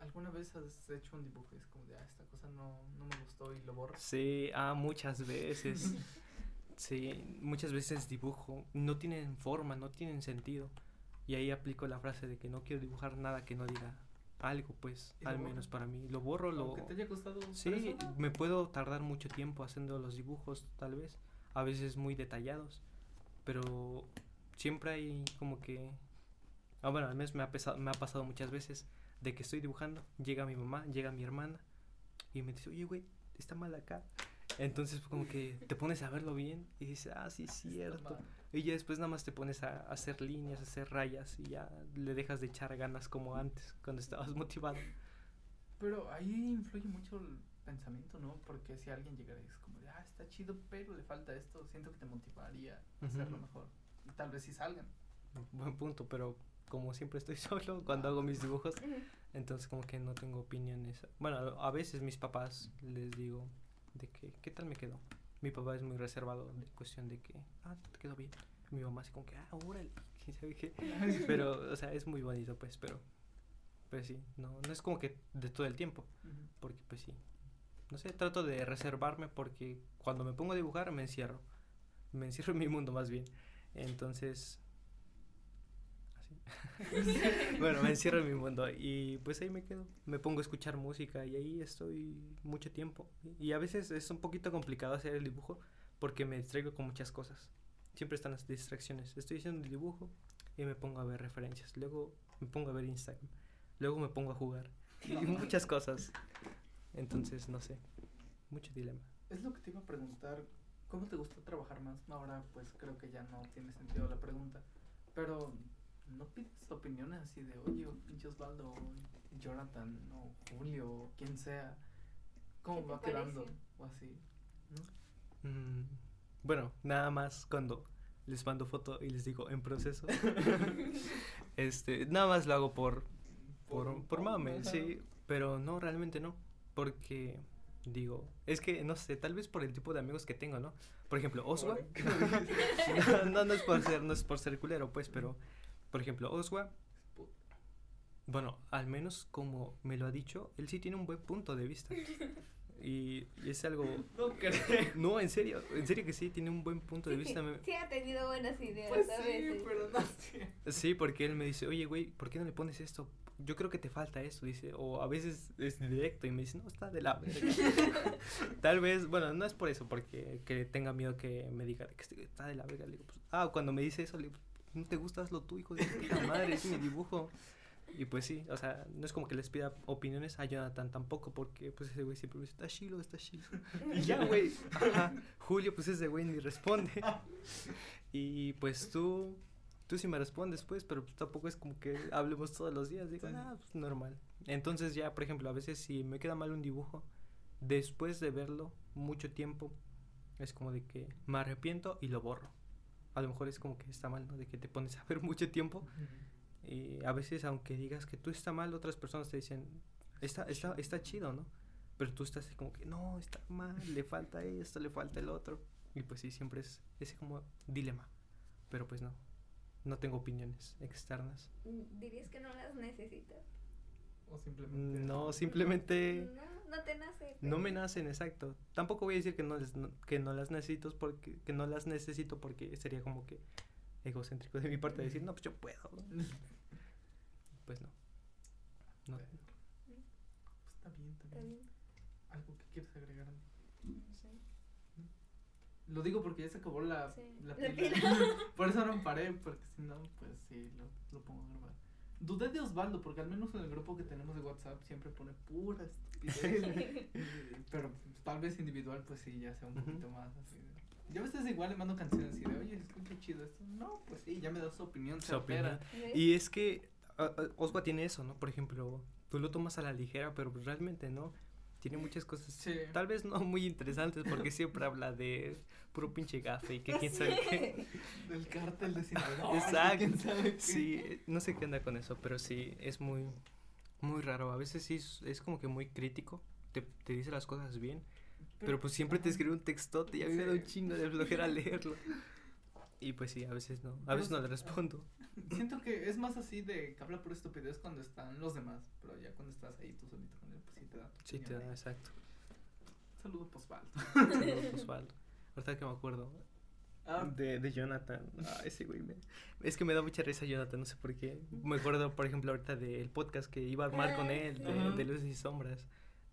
S2: ¿Alguna vez has hecho un dibujo y es como de, ah, esta cosa no, no me gustó y lo borras?
S1: Sí, ah, muchas veces. Sí, muchas veces dibujo. No tienen forma, no tienen sentido. Y ahí aplico la frase de que no quiero dibujar nada que no diga algo, pues,
S2: ¿Y lo
S1: al menos para mí. Lo borro, lo...
S2: Te haya costado
S1: Sí, me puedo tardar mucho tiempo haciendo los dibujos, tal vez. A veces muy detallados. Pero siempre hay como que... Ah, bueno, al menos me ha, pesa- me ha pasado muchas veces de que estoy dibujando, llega mi mamá, llega mi hermana y me dice, oye, güey, está mal acá. Entonces como que te pones a verlo bien y dices, ah, sí, es
S2: Está
S1: cierto. Y ya después nada más te pones a hacer líneas, a hacer rayas y ya le dejas de echar ganas como antes, cuando estabas motivado.
S2: Pero ahí influye mucho el pensamiento, ¿no? Porque si alguien llegara y es como de, ah, está chido, pero le falta esto, siento que te motivaría a hacerlo
S1: Ujú.
S2: mejor. Y tal vez sí salgan.
S1: Buen punto, pero como siempre estoy solo cuando hago mis dibujos, entonces como que no tengo opiniones. Bueno, a veces mis papás les digo de que, ¿qué tal me quedó? Mi papá es muy reservado de cuestión de que, ah, te quedó bien. Mi mamá así como que, ah, órale, quién sabe qué. Pero, o sea, es muy bonito, pues, pero, pues sí, no, no es como que de todo el tiempo, porque pues sí, no sé, trato de reservarme porque cuando me pongo a dibujar me encierro, me encierro en mi mundo más bien, entonces, bueno, me encierro en mi mundo y pues ahí me quedo, me pongo a escuchar música y ahí estoy mucho tiempo y a veces es un poquito complicado hacer el dibujo porque me distraigo con muchas cosas, siempre están las distracciones, estoy haciendo el dibujo y me pongo a ver referencias, luego me pongo a ver Instagram, luego me pongo a jugar y muchas cosas. Entonces, no sé, mucho dilema.
S2: Es lo que te iba a preguntar. ¿Cómo te gusta trabajar más? Ahora, pues creo que ya no tiene sentido la pregunta. Pero, ¿no pides opiniones así de, oye, pinche Osvaldo, o Jonathan, o Julio, o quien sea? ¿Cómo
S3: ¿Qué te
S2: va quedando? O así. ¿no?
S1: Mm, bueno, nada más cuando les mando foto y les digo en proceso. este, nada más lo hago por por, por mame, sí, pero no, realmente no, porque digo, es que no sé, tal vez por el tipo de amigos que tengo, ¿no? Por ejemplo, Oswa, no, no, no es por ser, no es por ser culero, pues, pero, por ejemplo, Oswa, bueno, al menos como me lo ha dicho, él sí tiene un buen punto de vista. Y, y es algo...
S2: No creo.
S1: No, en serio, en serio que sí, tiene un buen punto de vista. me-
S3: Sí, ha tenido buenas ideas
S2: Pues
S3: a
S2: sí,
S3: veces.
S2: pero no sé.
S1: Sí, porque él me dice, oye, güey, ¿por qué no le pones esto? Yo creo que te falta esto, dice. O a veces es directo y me dice, no, está de la verga". Tal vez, bueno, no es por eso, porque que tenga miedo que me diga que está de la verga. Le digo, pues, ah, cuando me dice eso, le digo, no te gusta, hazlo tú, hijo de puta madre, es mi dibujo. Y pues sí, o sea, no es como que les pida opiniones a Jonathan tampoco, porque pues ese güey siempre me dice, está chilo, está chilo. Y ya, güey. Ajá. Julio, pues ese güey ni responde. Y pues tú, tú sí me respondes, pues, pero pues, tampoco es como que hablemos todos los días. Digo, ah, pues normal. Entonces ya, por ejemplo, a veces si me queda mal un dibujo, después de verlo mucho tiempo, es como de que me arrepiento y lo borro. A lo mejor es como que está mal, ¿no? De que te pones a ver mucho tiempo y a veces, aunque digas que tú está mal, otras personas te dicen, está, está, está chido, ¿no? Pero tú estás así como que, no, está mal, le falta esto, le falta el otro. Y pues sí, siempre es ese como dilema. Pero pues no, no tengo opiniones externas.
S3: ¿Dirías que no las necesitas?
S2: O simplemente.
S1: No, simplemente
S3: No, no te nace.
S1: no me nacen, exacto. Tampoco voy a decir que no, les- no- que no las necesito porque, que no las necesito porque sería como que egocéntrico de mi parte decir, no, pues yo puedo. Pues no. No,
S2: pues está bien, está bien. ¿Algo que quieres agregar?
S3: no sé.
S2: Lo digo porque ya se acabó la,
S3: Sí.
S2: la
S3: La
S2: pila.
S3: pila.
S2: Por eso no paré, porque si no, pues sí, lo, lo pongo a grabar. Dudé de Osvaldo, porque al menos en el grupo que tenemos de WhatsApp siempre pone pura estupidez. Pero pues, tal vez individual, pues sí, ya sea un poquito más así. de- Yo a veces igual le mando canciones así de, oye, se escucha chido esto. No, pues sí, ya me da su opinión.
S1: Su opinión. Y es que ah, Oswa tiene eso, ¿no? Por ejemplo, tú lo tomas a la ligera, pero realmente no. Tiene muchas cosas,
S2: Sí.
S1: tal vez no muy interesantes, porque siempre habla de puro pinche gafe y que quién sabe qué.
S2: Del cártel de Sinaloa.
S1: Exacto.
S2: quién sabe qué.
S1: Sí, no sé qué anda con eso, pero sí, es muy, muy raro. A veces sí es, es como que muy crítico, te, te dice las cosas bien, pero pues siempre te escribe un textote y a mí me da un chingo de flojera leerlo. Y pues sí, a veces no, a veces no le respondo.
S2: Siento que es más así de que habla por estupidez cuando están los demás, pero ya cuando estás ahí tú solito sí te da. tu
S1: Sí, te da, exacto.
S2: Saludo posvaldo.
S1: Saludos, Osvaldo. Ahorita que me acuerdo
S2: Ah,
S1: de, de Jonathan. Ah, ese güey me... Es que me da mucha risa Jonathan, no sé por qué. Me acuerdo, por ejemplo, ahorita del podcast que iba a armar con
S3: Ah,
S1: él, de Luces y Sombras.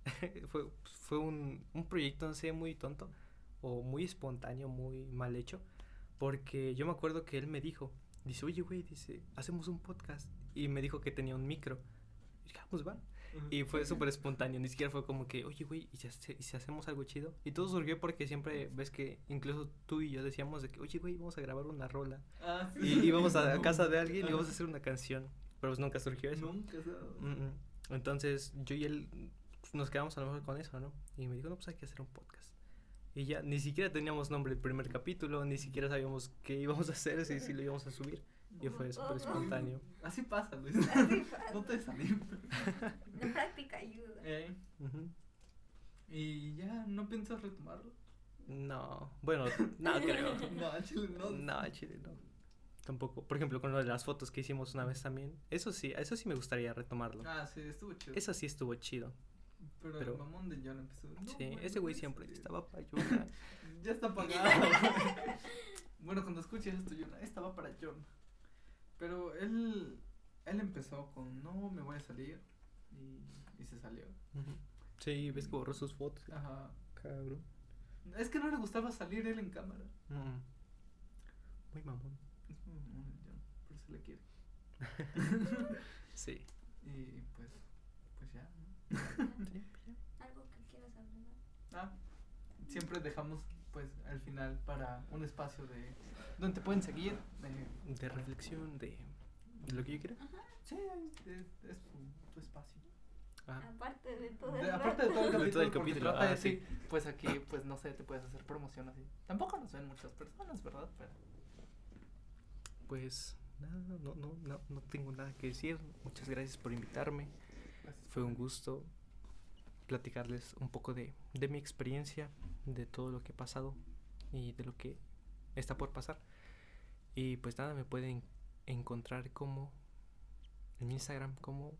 S1: fue fue un, un proyecto, no sé, muy tonto o muy espontáneo, muy mal hecho. Porque yo me acuerdo que él me dijo, dice, oye, güey, dice, hacemos un podcast. Y me dijo que tenía un micro. Y dije, "Ah, pues va. Y fue súper espontáneo, ni siquiera fue como que, oye, güey, ¿y si, hace- y si hacemos algo chido? Y todo surgió porque siempre ves que incluso tú y yo decíamos de que, oye, güey, vamos a grabar una rola.
S2: Ah, sí.
S1: Y íbamos a,
S2: No.
S1: casa de alguien y íbamos a hacer una canción. Pero pues nunca surgió eso.
S2: Nunca.
S1: Mm, mm. Entonces yo y él nos quedamos a lo mejor con eso, ¿no? Y me dijo, no, pues hay que hacer un podcast. Y ya ni siquiera teníamos nombre el primer capítulo, ni siquiera sabíamos qué íbamos a hacer, si, si lo íbamos a subir. Y fue súper espontáneo.
S2: Así pasa, Luis.
S3: Así pasa.
S2: no te desanimes.
S3: La práctica ayuda.
S2: Eh,
S1: Ujú.
S2: y ya, ¿no piensas retomarlo?
S1: No, bueno, no creo.
S2: No, al chile no.
S1: No, chile no. Tampoco. Por ejemplo, con lo de las fotos que hicimos una vez también. Eso sí, eso sí me gustaría retomarlo.
S2: Ah, sí, estuvo chido.
S1: Eso sí estuvo chido.
S2: Pero,
S1: pero-
S2: el mamón de John empezó. "No,
S1: sí,
S2: güey,
S1: ese güey siempre
S2: ser".
S1: estaba para ayudar.
S2: Ya está apagado. bueno, cuando escuches esto, John, esta va para John. Pero él, él empezó con, no, me voy a salir. Y, y se salió.
S1: Sí, ves que borró sus fotos.
S2: Ajá.
S1: Cabrón.
S2: Es que no le gustaba salir él en cámara.
S1: Mm. Muy mamón.
S2: Es muy mamón el John, pero se le quiere.
S1: Sí.
S2: Y pues, pues ya. ¿no?
S1: Sí, ya.
S3: Algo que quieras agregar.
S2: Ah, siempre dejamos pues al final para un espacio de donde te pueden seguir. de-
S1: De reflexión, de, de lo que yo quiera.
S2: sí, es, es tu, tu espacio.
S1: Ah,
S3: Aparte de todo
S2: De-
S3: el
S2: aparte de todo el
S1: De
S2: capítulo,
S1: todo el capítulo,
S2: trata de
S1: ah, sí.
S2: ti, pues aquí, pues no sé, te puedes hacer promoción así. Tampoco nos ven muchas personas, ¿verdad? Pero
S1: pues nada, no, no, no, no tengo nada que decir. Muchas gracias por invitarme.
S2: gracias
S1: Fue un gusto platicarles un poco de, de mi experiencia, de todo lo que he pasado y de lo que está por pasar. Y pues nada, me pueden encontrar como en mi Instagram como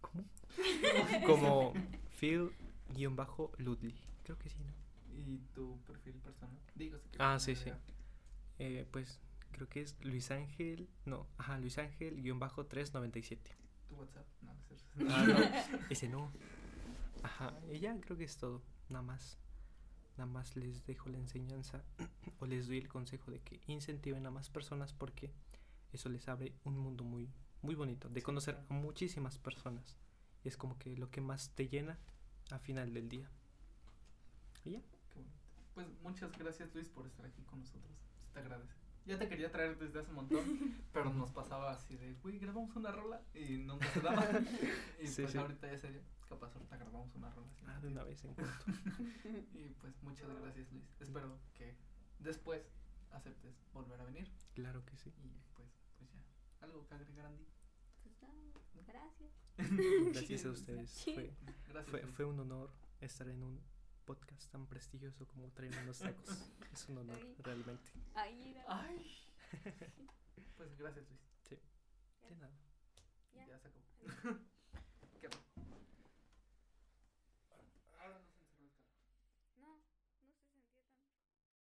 S1: ¿cómo? como Phil-Ludley. Creo que sí, ¿no?
S2: ¿Y tu perfil personal? Digo, si
S1: Ah, sí, sí. Eh, pues creo que es Luis Ángel, no, ajá, Luis Ángel-397.
S2: Tu WhatsApp, no, no cierto.
S1: Ah, no, ese no. Ajá, ya creo que es todo. Nada más. Nada más les dejo la enseñanza o les doy el consejo de que incentiven a más personas porque eso les abre un mundo muy, muy bonito de conocer a muchísimas personas. Y es como que lo que más te llena a final del día. Y ya.
S2: Qué bonito. Pues muchas gracias Luis por estar aquí con nosotros. Se te agradece. Ya te quería traer desde hace un montón, pero nos pasaba así de, güey, grabamos una rola y nunca se daba. y
S1: Sí,
S2: pues
S1: sí.
S2: ahorita ya sería, capaz ahorita grabamos una rola. así.
S1: Ah, de una vez en cuanto.
S2: Y pues muchas gracias Luis. Espero que después aceptes volver a venir.
S1: Claro que sí.
S2: Y pues, pues ya. ¿Algo que agregar Andy?
S3: Pues nada, gracias.
S1: Gracias a ustedes.
S3: Sí.
S1: Fue,
S2: Gracias.
S1: fue, fue un honor estar en un podcast tan prestigioso como Traen unos tacos. Es un honor,
S3: Ay.
S1: realmente.
S3: Era.
S2: Ay. Pues gracias Luis.
S1: De nada.
S3: Ya.
S2: Ya se acabó.